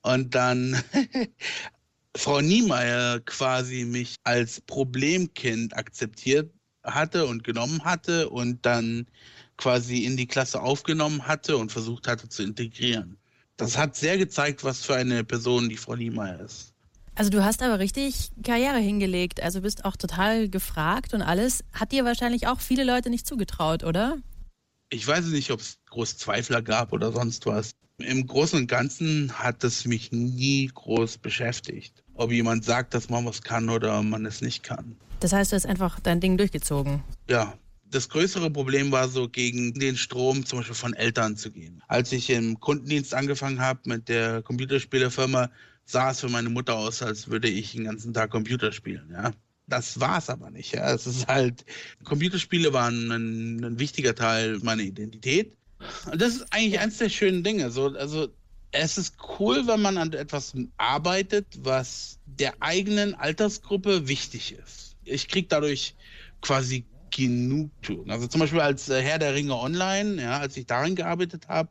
Und dann Frau Niemeyer quasi mich als Problemkind akzeptiert hatte und genommen hatte und dann quasi in die Klasse aufgenommen hatte und versucht hatte zu integrieren. Das hat sehr gezeigt, was für eine Person die Frau Niemeyer ist. Also du hast aber richtig Karriere hingelegt, also bist auch total gefragt und alles. Hat dir wahrscheinlich auch viele Leute nicht zugetraut, oder? Ich weiß nicht, ob es groß Zweifler gab oder sonst was. Im Großen und Ganzen hat es mich nie groß beschäftigt, ob jemand sagt, dass man was kann oder man es nicht kann. Das heißt, du hast einfach dein Ding durchgezogen. Ja, das größere Problem war so, gegen den Strom zum Beispiel von Eltern zu gehen. Als ich im Kundendienst angefangen habe mit der Computerspielerfirma, sah es für meine Mutter aus, als würde ich den ganzen Tag Computer spielen. Ja. Das war es aber nicht. Ja. Es ist halt, Computerspiele waren ein, ein wichtiger Teil meiner Identität. Und das ist eigentlich eins der schönen Dinge. So, also es ist cool, wenn man an etwas arbeitet, was der eigenen Altersgruppe wichtig ist. Ich kriege dadurch quasi Genugtuung. Also zum Beispiel als äh, Herr der Ringe Online, ja, als ich daran gearbeitet habe,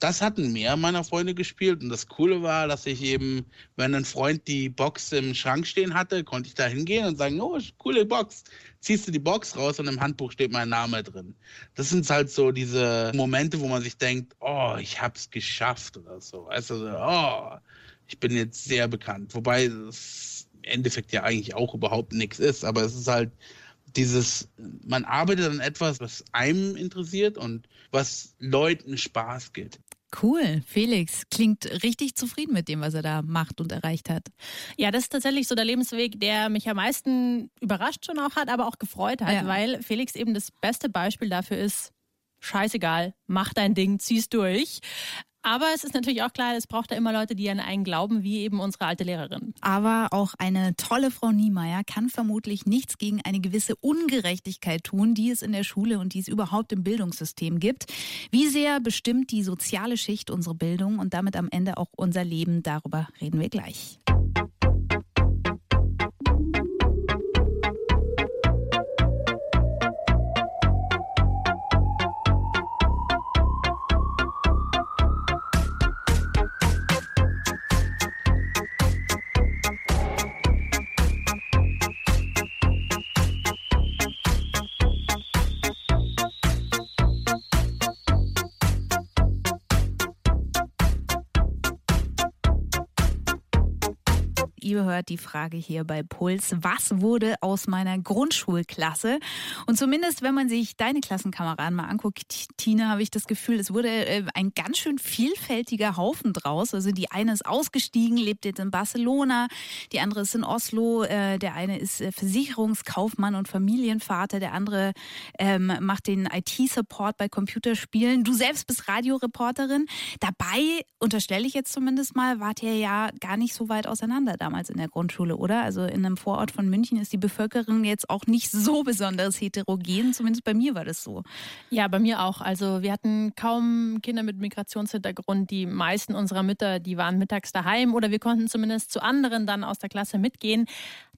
das hatten mehr meiner Freunde gespielt. Und das Coole war, dass ich eben, wenn ein Freund die Box im Schrank stehen hatte, konnte ich da hingehen und sagen, oh, coole Box. Ziehst du die Box raus und im Handbuch steht mein Name drin. Das sind halt so diese Momente, wo man sich denkt, oh, ich hab's geschafft oder so. Weißt du, so, oh, ich bin jetzt sehr bekannt. Wobei es im Endeffekt ja eigentlich auch überhaupt nichts ist. Aber es ist halt dieses, man arbeitet an etwas, was einem interessiert und was Leuten Spaß gibt. Cool, Felix klingt richtig zufrieden mit dem, was er da macht und erreicht hat. Ja, das ist tatsächlich so der Lebensweg, der mich am meisten überrascht schon auch hat, aber auch gefreut hat, Ja. weil Felix eben das beste Beispiel dafür ist, scheißegal, mach dein Ding, zieh's durch. Aber es ist natürlich auch klar, es braucht da immer Leute, die an einen glauben, wie eben unsere alte Lehrerin. Aber auch eine tolle Frau Niemeyer kann vermutlich nichts gegen eine gewisse Ungerechtigkeit tun, die es in der Schule und die es überhaupt im Bildungssystem gibt. Wie sehr bestimmt die soziale Schicht unsere Bildung und damit am Ende auch unser Leben? Darüber reden wir gleich. Ihr hört die Frage hier bei Puls. Was wurde aus meiner Grundschulklasse? Und zumindest, wenn man sich deine Klassenkameraden mal anguckt, Tina, habe ich das Gefühl, es wurde äh, ein ganz schön vielfältiger Haufen draus. Also die eine ist ausgestiegen, lebt jetzt in Barcelona, die andere ist in Oslo, äh, der eine ist äh, Versicherungskaufmann und Familienvater, der andere ähm, macht den IT-Support bei Computerspielen. Du selbst bist Radioreporterin. Dabei, unterstelle ich jetzt zumindest mal, wart ihr ja gar nicht so weit auseinander damals in der Grundschule, oder? Also in einem Vorort von München ist die Bevölkerung jetzt auch nicht so besonders heterogen. Zumindest bei mir war das so. Ja, bei mir auch. Also wir hatten kaum Kinder mit Migrationshintergrund. Die meisten unserer Mütter, die waren mittags daheim oder wir konnten zumindest zu anderen dann aus der Klasse mitgehen.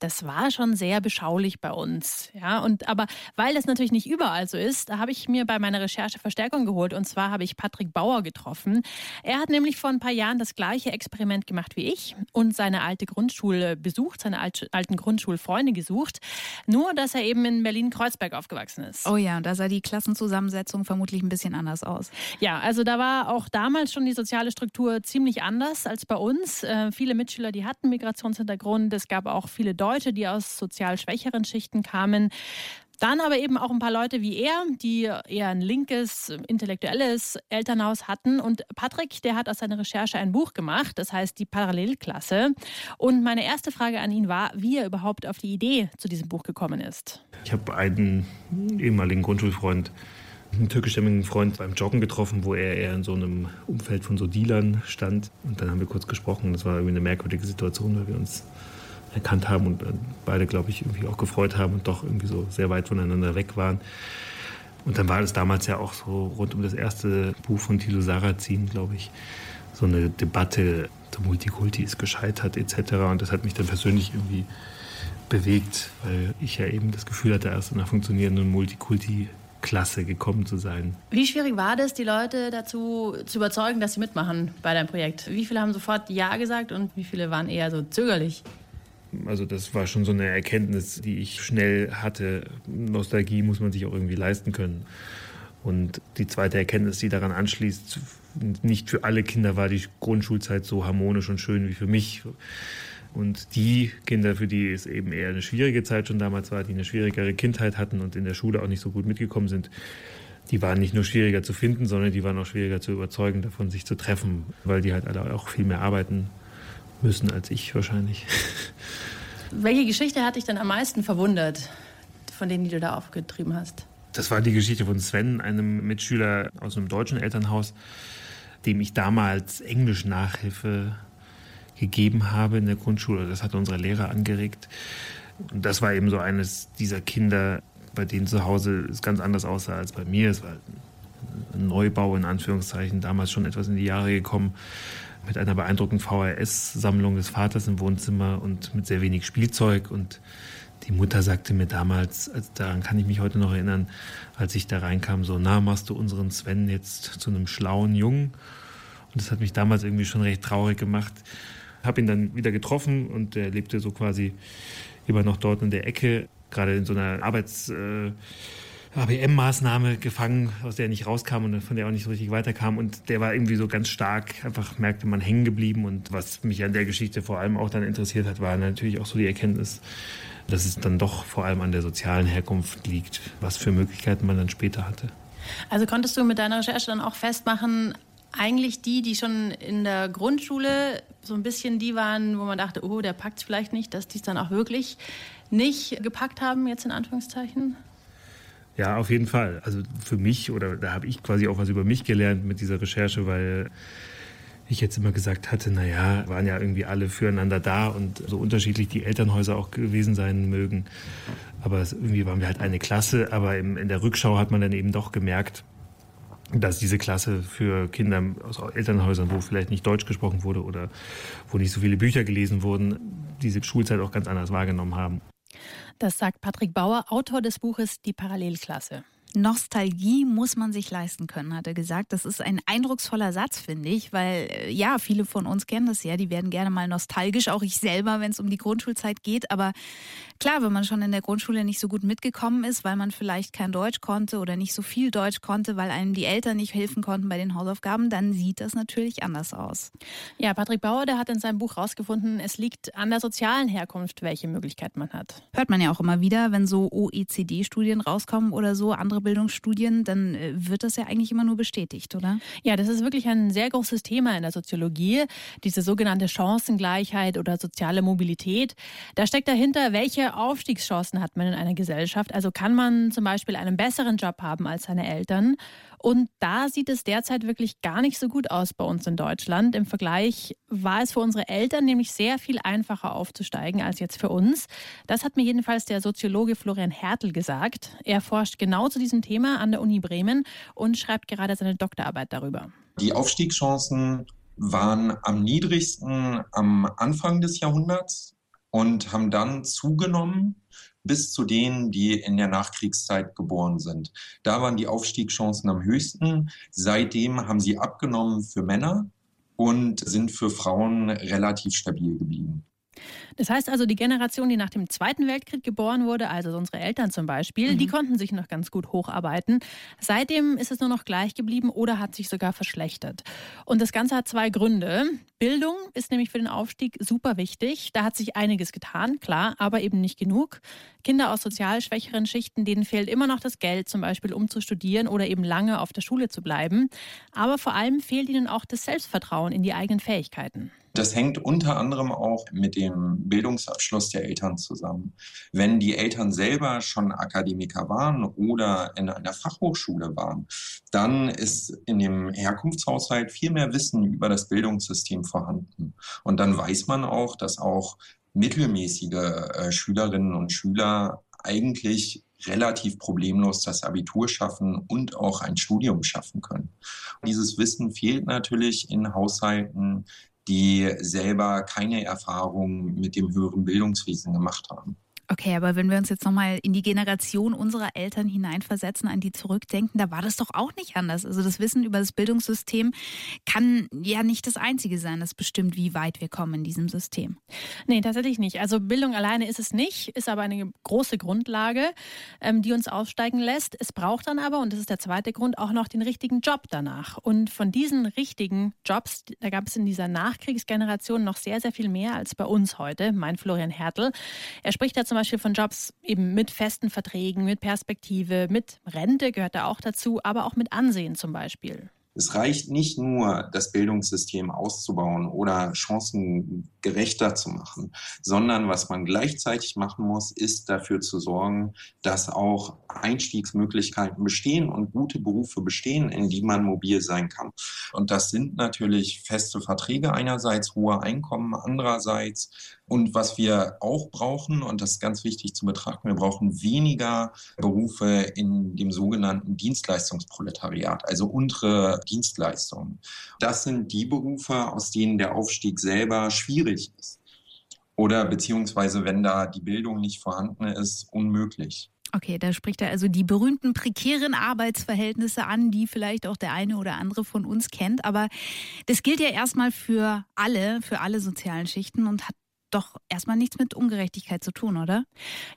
Das war schon sehr beschaulich bei uns. Ja, und aber weil das natürlich nicht überall so ist, habe ich mir bei meiner Recherche Verstärkung geholt. Und zwar habe ich Patrick Bauer getroffen. Er hat nämlich vor ein paar Jahren das gleiche Experiment gemacht wie ich und seine alte Grundschule besucht, seine alten Grundschulfreunde gesucht. Nur, dass er eben in Berlin-Kreuzberg aufgewachsen ist. Oh ja, da sah die Klassenzusammensetzung vermutlich ein bisschen anders aus. Ja, also da war auch damals schon die soziale Struktur ziemlich anders als bei uns. Äh, viele Mitschüler, die hatten Migrationshintergrund. Es gab auch viele Deutsche, die aus sozial schwächeren Schichten kamen. Dann aber eben auch ein paar Leute wie er, die eher ein linkes, intellektuelles Elternhaus hatten. Und Patrick, der hat aus seiner Recherche ein Buch gemacht, das heißt Die Parallelklasse. Und meine erste Frage an ihn war, wie er überhaupt auf die Idee zu diesem Buch gekommen ist. Ich habe einen ehemaligen Grundschulfreund, einen türkischstämmigen Freund beim Joggen getroffen, wo er eher in so einem Umfeld von so Dealern stand. Und dann haben wir kurz gesprochen. Das war irgendwie eine merkwürdige Situation, weil wir uns erkannt haben und beide, glaube ich, irgendwie auch gefreut haben und doch irgendwie so sehr weit voneinander weg waren. Und dann war es damals ja auch so rund um das erste Buch von Thilo Sarrazin, glaube ich, so eine Debatte, der Multikulti ist gescheitert etc. Und das hat mich dann persönlich irgendwie bewegt, weil ich ja eben das Gefühl hatte, erst in einer funktionierenden Multikulti-Klasse gekommen zu sein. Wie schwierig war das, die Leute dazu zu überzeugen, dass sie mitmachen bei deinem Projekt? Wie viele haben sofort Ja gesagt und wie viele waren eher so zögerlich? Also das war schon so eine Erkenntnis, die ich schnell hatte. Nostalgie muss man sich auch irgendwie leisten können. Und die zweite Erkenntnis, die daran anschließt, nicht für alle Kinder war die Grundschulzeit so harmonisch und schön wie für mich. Und die Kinder, für die es eben eher eine schwierige Zeit schon damals war, die eine schwierigere Kindheit hatten und in der Schule auch nicht so gut mitgekommen sind, die waren nicht nur schwieriger zu finden, sondern die waren auch schwieriger zu überzeugen, davon sich zu treffen, weil die halt alle auch viel mehr arbeiten müssen als ich wahrscheinlich. Welche Geschichte hat dich denn am meisten verwundert, von denen, die du da aufgetrieben hast? Das war die Geschichte von Sven, einem Mitschüler aus einem deutschen Elternhaus, dem ich damals Englisch-Nachhilfe gegeben habe in der Grundschule. Das hat unsere Lehrer angeregt. Und das war eben so eines dieser Kinder, bei denen zu Hause es ganz anders aussah als bei mir. Es war ein Neubau in Anführungszeichen, damals schon etwas in die Jahre gekommen mit einer beeindruckenden VHS-Sammlung des Vaters im Wohnzimmer und mit sehr wenig Spielzeug. Und die Mutter sagte mir damals, also daran kann ich mich heute noch erinnern, als ich da reinkam, so, na, machst du unseren Sven jetzt zu einem schlauen Jungen? Und das hat mich damals irgendwie schon recht traurig gemacht. Habe ihn dann wieder getroffen und er lebte so quasi immer noch dort in der Ecke, gerade in so einer Arbeits... Äh, ABM-Maßnahme gefangen, aus der er nicht rauskam und von der er auch nicht so richtig weiterkam. Und der war irgendwie so ganz stark, einfach merkte man hängen geblieben. Und was mich an der Geschichte vor allem auch dann interessiert hat, war natürlich auch so die Erkenntnis, dass es dann doch vor allem an der sozialen Herkunft liegt, was für Möglichkeiten man dann später hatte. Also konntest du mit deiner Recherche dann auch festmachen, eigentlich die, die schon in der Grundschule so ein bisschen die waren, wo man dachte, oh, der packt es vielleicht nicht, dass die es dann auch wirklich nicht gepackt haben, jetzt in Anführungszeichen? Ja, auf jeden Fall. Also für mich, oder da habe ich quasi auch was über mich gelernt mit dieser Recherche, weil ich jetzt immer gesagt hatte, naja, waren ja irgendwie alle füreinander da und so unterschiedlich die Elternhäuser auch gewesen sein mögen. Aber irgendwie waren wir halt eine Klasse, aber in der Rückschau hat man dann eben doch gemerkt, dass diese Klasse für Kinder aus Elternhäusern, wo vielleicht nicht Deutsch gesprochen wurde oder wo nicht so viele Bücher gelesen wurden, diese Schulzeit auch ganz anders wahrgenommen haben. Das sagt Patrick Bauer, Autor des Buches Die Parallelklasse. Nostalgie muss man sich leisten können, hat er gesagt. Das ist ein eindrucksvoller Satz, finde ich, weil äh, ja, viele von uns kennen das ja, die werden gerne mal nostalgisch, auch ich selber, wenn es um die Grundschulzeit geht. Aber klar, wenn man schon in der Grundschule nicht so gut mitgekommen ist, weil man vielleicht kein Deutsch konnte oder nicht so viel Deutsch konnte, weil einem die Eltern nicht helfen konnten bei den Hausaufgaben, dann sieht das natürlich anders aus. Ja, Patrick Bauer, der hat in seinem Buch herausgefunden, es liegt an der sozialen Herkunft, welche Möglichkeiten man hat. Hört man ja auch immer wieder, wenn so OECD-Studien rauskommen oder so, andere Bildungsstudien, dann äh, wird das ja eigentlich immer nur bestätigt, oder? Ja, das ist wirklich ein sehr großes Thema in der Soziologie, diese sogenannte Chancengleichheit oder soziale Mobilität. Da steckt dahinter, welche Aufstiegschancen hat man in einer Gesellschaft. Also kann man zum Beispiel einen besseren Job haben als seine Eltern. Und da sieht es derzeit wirklich gar nicht so gut aus bei uns in Deutschland. Im Vergleich war es für unsere Eltern nämlich sehr viel einfacher aufzusteigen als jetzt für uns. Das hat mir jedenfalls der Soziologe Florian Hertel gesagt. Er forscht genau zu diesem Thema an der Uni Bremen und schreibt gerade seine Doktorarbeit darüber. Die Aufstiegschancen waren am niedrigsten am Anfang des Jahrhunderts. und haben dann zugenommen bis zu denen, die in der Nachkriegszeit geboren sind. Da waren die Aufstiegschancen am höchsten. Seitdem haben sie abgenommen für Männer und sind für Frauen relativ stabil geblieben. Das heißt also, die Generation, die nach dem Zweiten Weltkrieg geboren wurde, also unsere Eltern zum Beispiel, mhm. die konnten sich noch ganz gut hocharbeiten. Seitdem ist es nur noch gleich geblieben oder hat sich sogar verschlechtert. Und das Ganze hat zwei Gründe. Bildung ist nämlich für den Aufstieg super wichtig. Da hat sich einiges getan, klar, aber eben nicht genug. Kinder aus sozial schwächeren Schichten, denen fehlt immer noch das Geld, zum Beispiel um zu studieren oder eben lange auf der Schule zu bleiben. Aber vor allem fehlt ihnen auch das Selbstvertrauen in die eigenen Fähigkeiten. Das hängt unter anderem auch mit dem Bildungsabschluss der Eltern zusammen. Wenn die Eltern selber schon Akademiker waren oder in einer Fachhochschule waren, dann ist in dem Herkunftshaushalt viel mehr Wissen über das Bildungssystem vorhanden. Und dann weiß man auch, dass auch mittelmäßige äh, Schülerinnen und Schüler eigentlich relativ problemlos das Abitur schaffen und auch ein Studium schaffen können. Dieses Wissen fehlt natürlich in Haushalten, die selber keine Erfahrung mit dem höheren Bildungswesen gemacht haben. Okay, aber wenn wir uns jetzt nochmal in die Generation unserer Eltern hineinversetzen, an die zurückdenken, da war das doch auch nicht anders. Also das Wissen über das Bildungssystem kann ja nicht das Einzige sein, das bestimmt, wie weit wir kommen in diesem System. Nee, tatsächlich nicht. Also Bildung alleine ist es nicht, ist aber eine große Grundlage, ähm, die uns aufsteigen lässt. Es braucht dann aber, und das ist der zweite Grund, auch noch den richtigen Job danach. Und von diesen richtigen Jobs, da gab es in dieser Nachkriegsgeneration noch sehr, sehr viel mehr als bei uns heute, mein Florian Hertel. Er spricht da zum Beispiel von Jobs eben mit festen Verträgen, mit Perspektive, mit Rente gehört da auch dazu, aber auch mit Ansehen zum Beispiel. Es reicht nicht nur, das Bildungssystem auszubauen oder chancengerechter zu machen, sondern was man gleichzeitig machen muss, ist dafür zu sorgen, dass auch Einstiegsmöglichkeiten bestehen und gute Berufe bestehen, in die man mobil sein kann. Und das sind natürlich feste Verträge einerseits, hohe Einkommen andererseits. Und was wir auch brauchen, und das ist ganz wichtig zu betrachten, wir brauchen weniger Berufe in dem sogenannten Dienstleistungsproletariat, also untere Dienstleistungen. Das sind die Berufe, aus denen der Aufstieg selber schwierig ist. Oder beziehungsweise, wenn da die Bildung nicht vorhanden ist, unmöglich. Okay, da spricht er also die berühmten prekären Arbeitsverhältnisse an, die vielleicht auch der eine oder andere von uns kennt. Aber das gilt ja erstmal für alle, für alle sozialen Schichten und hat doch erstmal nichts mit Ungerechtigkeit zu tun, oder?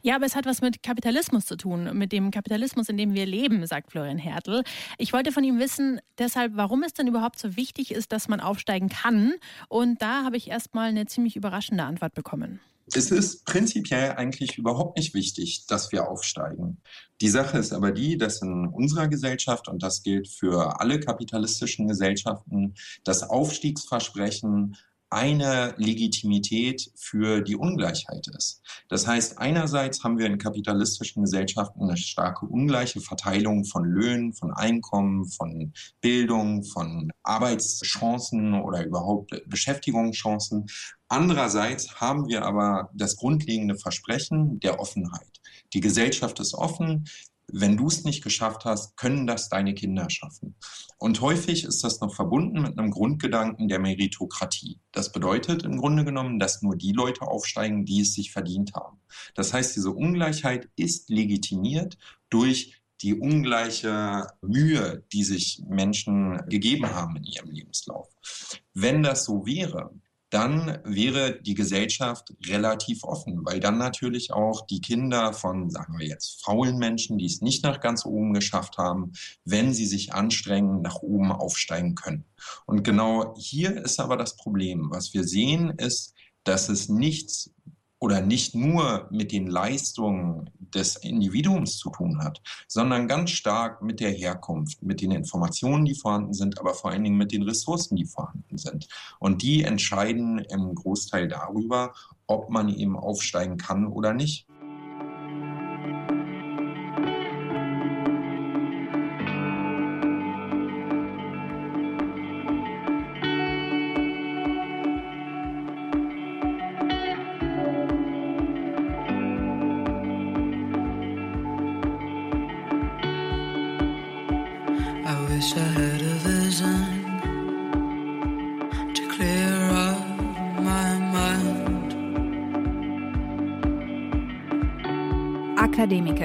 Ja, aber es hat was mit Kapitalismus zu tun, mit dem Kapitalismus, in dem wir leben, sagt Florian Hertel. Ich wollte von ihm wissen, deshalb, warum es denn überhaupt so wichtig ist, dass man aufsteigen kann. Und da habe ich erstmal eine ziemlich überraschende Antwort bekommen. Es ist prinzipiell eigentlich überhaupt nicht wichtig, dass wir aufsteigen. Die Sache ist aber die, dass in unserer Gesellschaft, und das gilt für alle kapitalistischen Gesellschaften, das Aufstiegsversprechen eine Legitimität für die Ungleichheit ist. Das heißt, einerseits haben wir in kapitalistischen Gesellschaften eine starke ungleiche Verteilung von Löhnen, von Einkommen, von Bildung, von Arbeitschancen oder überhaupt Beschäftigungschancen. Andererseits haben wir aber das grundlegende Versprechen der Offenheit. Die Gesellschaft ist offen, wenn du es nicht geschafft hast, können das deine Kinder schaffen. Und häufig ist das noch verbunden mit einem Grundgedanken der Meritokratie. Das bedeutet im Grunde genommen, dass nur die Leute aufsteigen, die es sich verdient haben. Das heißt, diese Ungleichheit ist legitimiert durch die ungleiche Mühe, die sich Menschen gegeben haben in ihrem Lebenslauf. Wenn das so wäre, dann wäre die Gesellschaft relativ offen, weil dann natürlich auch die Kinder von, sagen wir jetzt, faulen Menschen, die es nicht nach ganz oben geschafft haben, wenn sie sich anstrengen, nach oben aufsteigen können. Und genau hier ist aber das Problem. Was wir sehen, ist, dass es nichts oder nicht nur mit den Leistungen des Individuums zu tun hat, sondern ganz stark mit der Herkunft, mit den Informationen, die vorhanden sind, aber vor allen Dingen mit den Ressourcen, die vorhanden sind. Und die entscheiden im Großteil darüber, ob man eben aufsteigen kann oder nicht.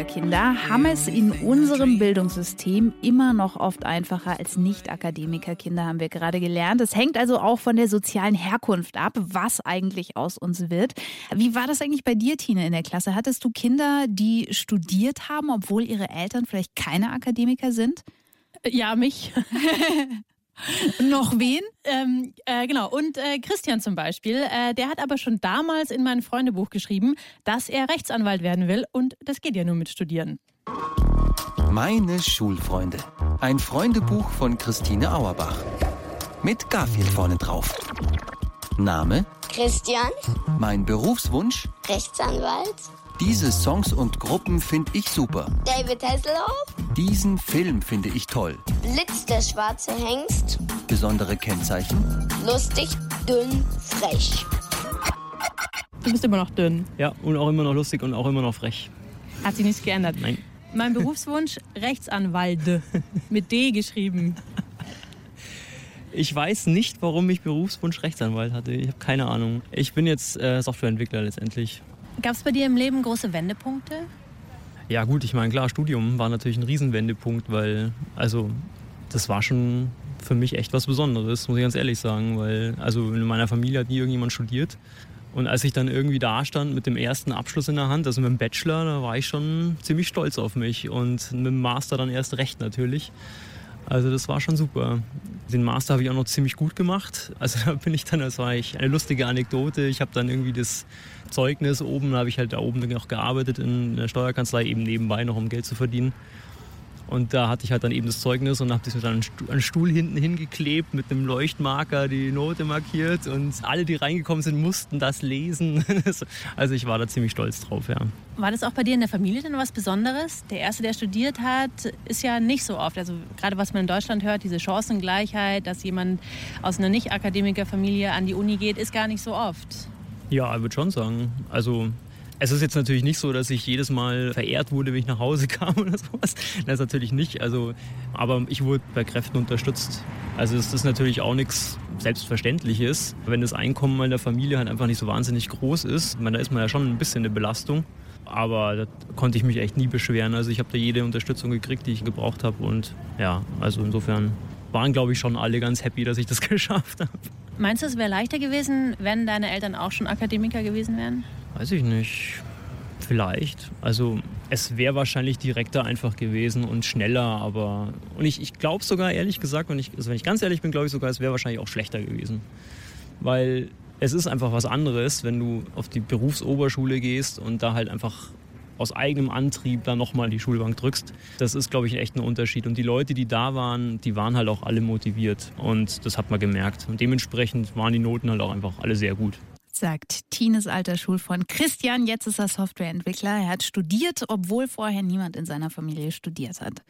Akademikerkinder haben es in unserem Bildungssystem immer noch oft einfacher als Nicht-Akademikerkinder, haben wir gerade gelernt. Es hängt also auch von der sozialen Herkunft ab, was eigentlich aus uns wird. Wie war das eigentlich bei dir, Tine, in der Klasse? Hattest du Kinder, die studiert haben, obwohl ihre Eltern vielleicht keine Akademiker sind? Ja, mich. Noch wen? Ähm, äh, genau, und äh, Christian zum Beispiel, äh, der hat aber schon damals in mein Freundebuch geschrieben, dass er Rechtsanwalt werden will und das geht ja nur mit Studieren. Meine Schulfreunde. Ein Freundebuch von Christine Auerbach. Mit Garfield vorne drauf. Name? Christian, Mein Berufswunsch? Rechtsanwalt, Diese Songs und Gruppen finde ich super. David Hasselhoff, Diesen Film finde ich toll. Blitz der schwarze Hengst, Besondere Kennzeichen? lustig, dünn, frech. Du bist immer noch dünn. Ja, und auch immer noch lustig und auch immer noch frech. Hat sich nichts geändert. Nein. Mein Berufswunsch, Rechtsanwalt. Mit D geschrieben. Ich weiß nicht, warum ich Berufswunsch Rechtsanwalt hatte. Ich habe keine Ahnung. Ich bin jetzt äh, Softwareentwickler letztendlich. Gab es bei dir im Leben große Wendepunkte? Ja gut, ich meine, klar, Studium war natürlich ein Riesenwendepunkt, weil, also, das war schon für mich echt was Besonderes, muss ich ganz ehrlich sagen, weil, also in meiner Familie hat nie irgendjemand studiert. Und als ich dann irgendwie da stand mit dem ersten Abschluss in der Hand, also mit dem Bachelor, da war ich schon ziemlich stolz auf mich und mit dem Master dann erst recht natürlich. Also das war schon super. Den Master habe ich auch noch ziemlich gut gemacht. Also da bin ich dann, das war ich eine lustige Anekdote. Ich habe dann irgendwie das Zeugnis oben, da habe ich halt da oben noch gearbeitet in der Steuerkanzlei, eben nebenbei noch, um Geld zu verdienen. Und da hatte ich halt dann eben das Zeugnis und habe das an den Stuhl hinten hingeklebt mit einem Leuchtmarker, die Note markiert und alle, die reingekommen sind, mussten das lesen. Also ich war da ziemlich stolz drauf, ja. War das auch bei dir in der Familie denn was Besonderes? Der Erste, der studiert hat, ist ja nicht so oft. Also gerade was man in Deutschland hört, diese Chancengleichheit, dass jemand aus einer Nicht-Akademiker-Familie an die Uni geht, ist gar nicht so oft. Ja, ich würde schon sagen. Also es ist jetzt natürlich nicht so, dass ich jedes Mal verehrt wurde, wenn ich nach Hause kam oder sowas. Das ist natürlich nicht. Also, aber ich wurde bei Kräften unterstützt. Also es ist natürlich auch nichts Selbstverständliches, wenn das Einkommen meiner Familie halt einfach nicht so wahnsinnig groß ist. Ich meine, da ist man ja schon ein bisschen eine Belastung. Aber da konnte ich mich echt nie beschweren. Also ich habe da jede Unterstützung gekriegt, die ich gebraucht habe. Und ja, also insofern waren, glaube ich, schon alle ganz happy, dass ich das geschafft habe. Meinst du, es wäre leichter gewesen, wenn deine Eltern auch schon Akademiker gewesen wären? Weiß ich nicht. Vielleicht. Also es wäre wahrscheinlich direkter einfach gewesen und schneller, aber und ich, ich glaube sogar ehrlich gesagt, wenn ich, also wenn ich ganz ehrlich bin, glaube ich sogar, es wäre wahrscheinlich auch schlechter gewesen. Weil es ist einfach was anderes, wenn du auf die Berufsoberschule gehst und da halt einfach aus eigenem Antrieb dann nochmal die Schulbank drückst. Das ist, glaube ich, echt ein Unterschied. Und die Leute, die da waren, die waren halt auch alle motiviert. Und das hat man gemerkt. Und dementsprechend waren die Noten halt auch einfach alle sehr gut sagt Tines alter Schulfreund Christian. Jetzt ist er Softwareentwickler. Er hat studiert, obwohl vorher niemand in seiner Familie studiert hat.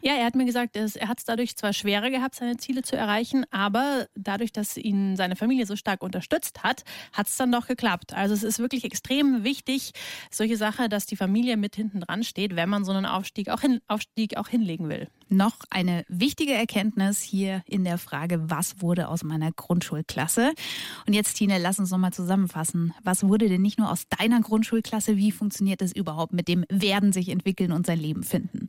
Ja, er hat mir gesagt, es- er hat es dadurch zwar schwerer gehabt, seine Ziele zu erreichen, aber dadurch, dass ihn seine Familie so stark unterstützt hat, hat es dann doch geklappt. Also es ist wirklich extrem wichtig, solche Sache, dass die Familie mit hinten dran steht, wenn man so einen Aufstieg auch, hin, Aufstieg auch hinlegen will. Noch eine wichtige Erkenntnis hier in der Frage, was wurde aus meiner Grundschulklasse? Und jetzt, Tine, lass uns nochmal zusammenfassen. Was wurde denn nicht nur aus deiner Grundschulklasse? Wie funktioniert es überhaupt mit dem Werden, sich entwickeln und sein Leben finden?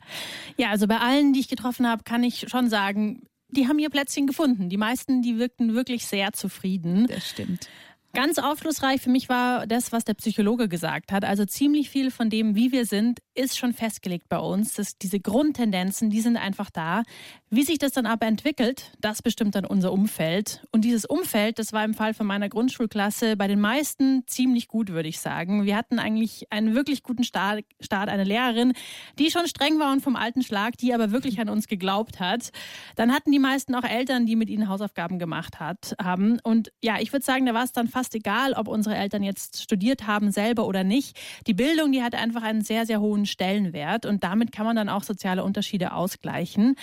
Ja, also bei allen, die ich getroffen habe, kann ich schon sagen, die haben ihr Plätzchen gefunden. Die meisten, die wirkten wirklich sehr zufrieden. Das stimmt. Ganz aufschlussreich für mich war das, was der Psychologe gesagt hat. Also ziemlich viel von dem, wie wir sind, ist schon festgelegt bei uns. Das, diese Grundtendenzen, die sind einfach da. Wie sich das dann aber entwickelt, das bestimmt dann unser Umfeld. Und dieses Umfeld, das war im Fall von meiner Grundschulklasse bei den meisten ziemlich gut, würde ich sagen. Wir hatten eigentlich einen wirklich guten Start, Start eine Lehrerin, die schon streng war und vom alten Schlag, die aber wirklich an uns geglaubt hat. Dann hatten die meisten auch Eltern, die mit ihnen Hausaufgaben gemacht hat, haben. Und ja, ich würde sagen, da war es dann fast egal, ob unsere Eltern jetzt studiert haben selber oder nicht. Die Bildung, die hatte einfach einen sehr, sehr hohen Stellenwert und damit kann man dann auch soziale Unterschiede ausgleichen.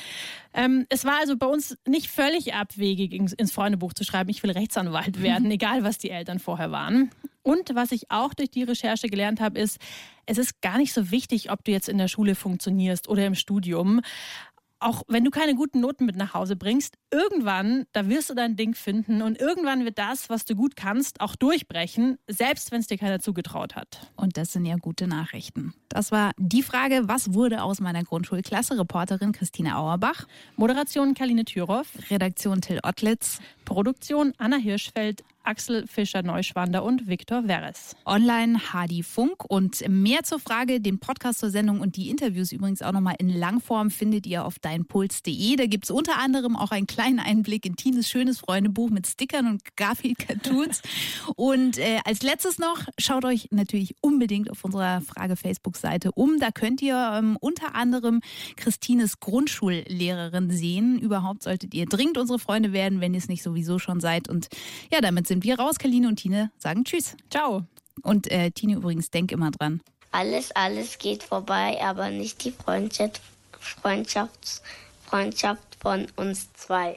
Ähm, es war also bei uns nicht völlig abwegig, ins Freundebuch zu schreiben, ich will Rechtsanwalt werden, egal was die Eltern vorher waren. Und was ich auch durch die Recherche gelernt habe, ist, es ist gar nicht so wichtig, ob du jetzt in der Schule funktionierst oder im Studium. Auch wenn du keine guten Noten mit nach Hause bringst, irgendwann, da wirst du dein Ding finden und irgendwann wird das, was du gut kannst, auch durchbrechen, selbst wenn es dir keiner zugetraut hat. Und das sind ja gute Nachrichten. Das war die Frage, was wurde aus meiner Grundschulklasse? Reporterin Christine Auerbach. Moderation Kaline Thüroff. Redaktion Till Ottlitz. Produktion Anna Hirschfeld, Axel Fischer-Neuschwander und Viktor Veres. Online Hadi Funk und mehr zur Frage, den Podcast zur Sendung und die Interviews übrigens auch nochmal in Langform findet ihr auf deinpuls.de. Da gibt es unter anderem auch einen kleinen Einblick in Tines schönes Freundebuch mit Stickern und Garfield-Cartoons. und äh, als letztes noch, schaut euch natürlich unbedingt auf unserer Frage-Facebook-Seite um. Da könnt ihr ähm, unter anderem Christines Grundschullehrerin sehen. Überhaupt solltet ihr dringend unsere Freunde werden, wenn ihr es nicht sowieso schon seid. Und ja, damit sind wir raus. Kaline und Tine sagen Tschüss. Ciao. Und äh, Tine übrigens, denk immer dran. Alles, alles geht vorbei, aber nicht die Freundschaft, Freundschafts, Freundschaft von uns zwei.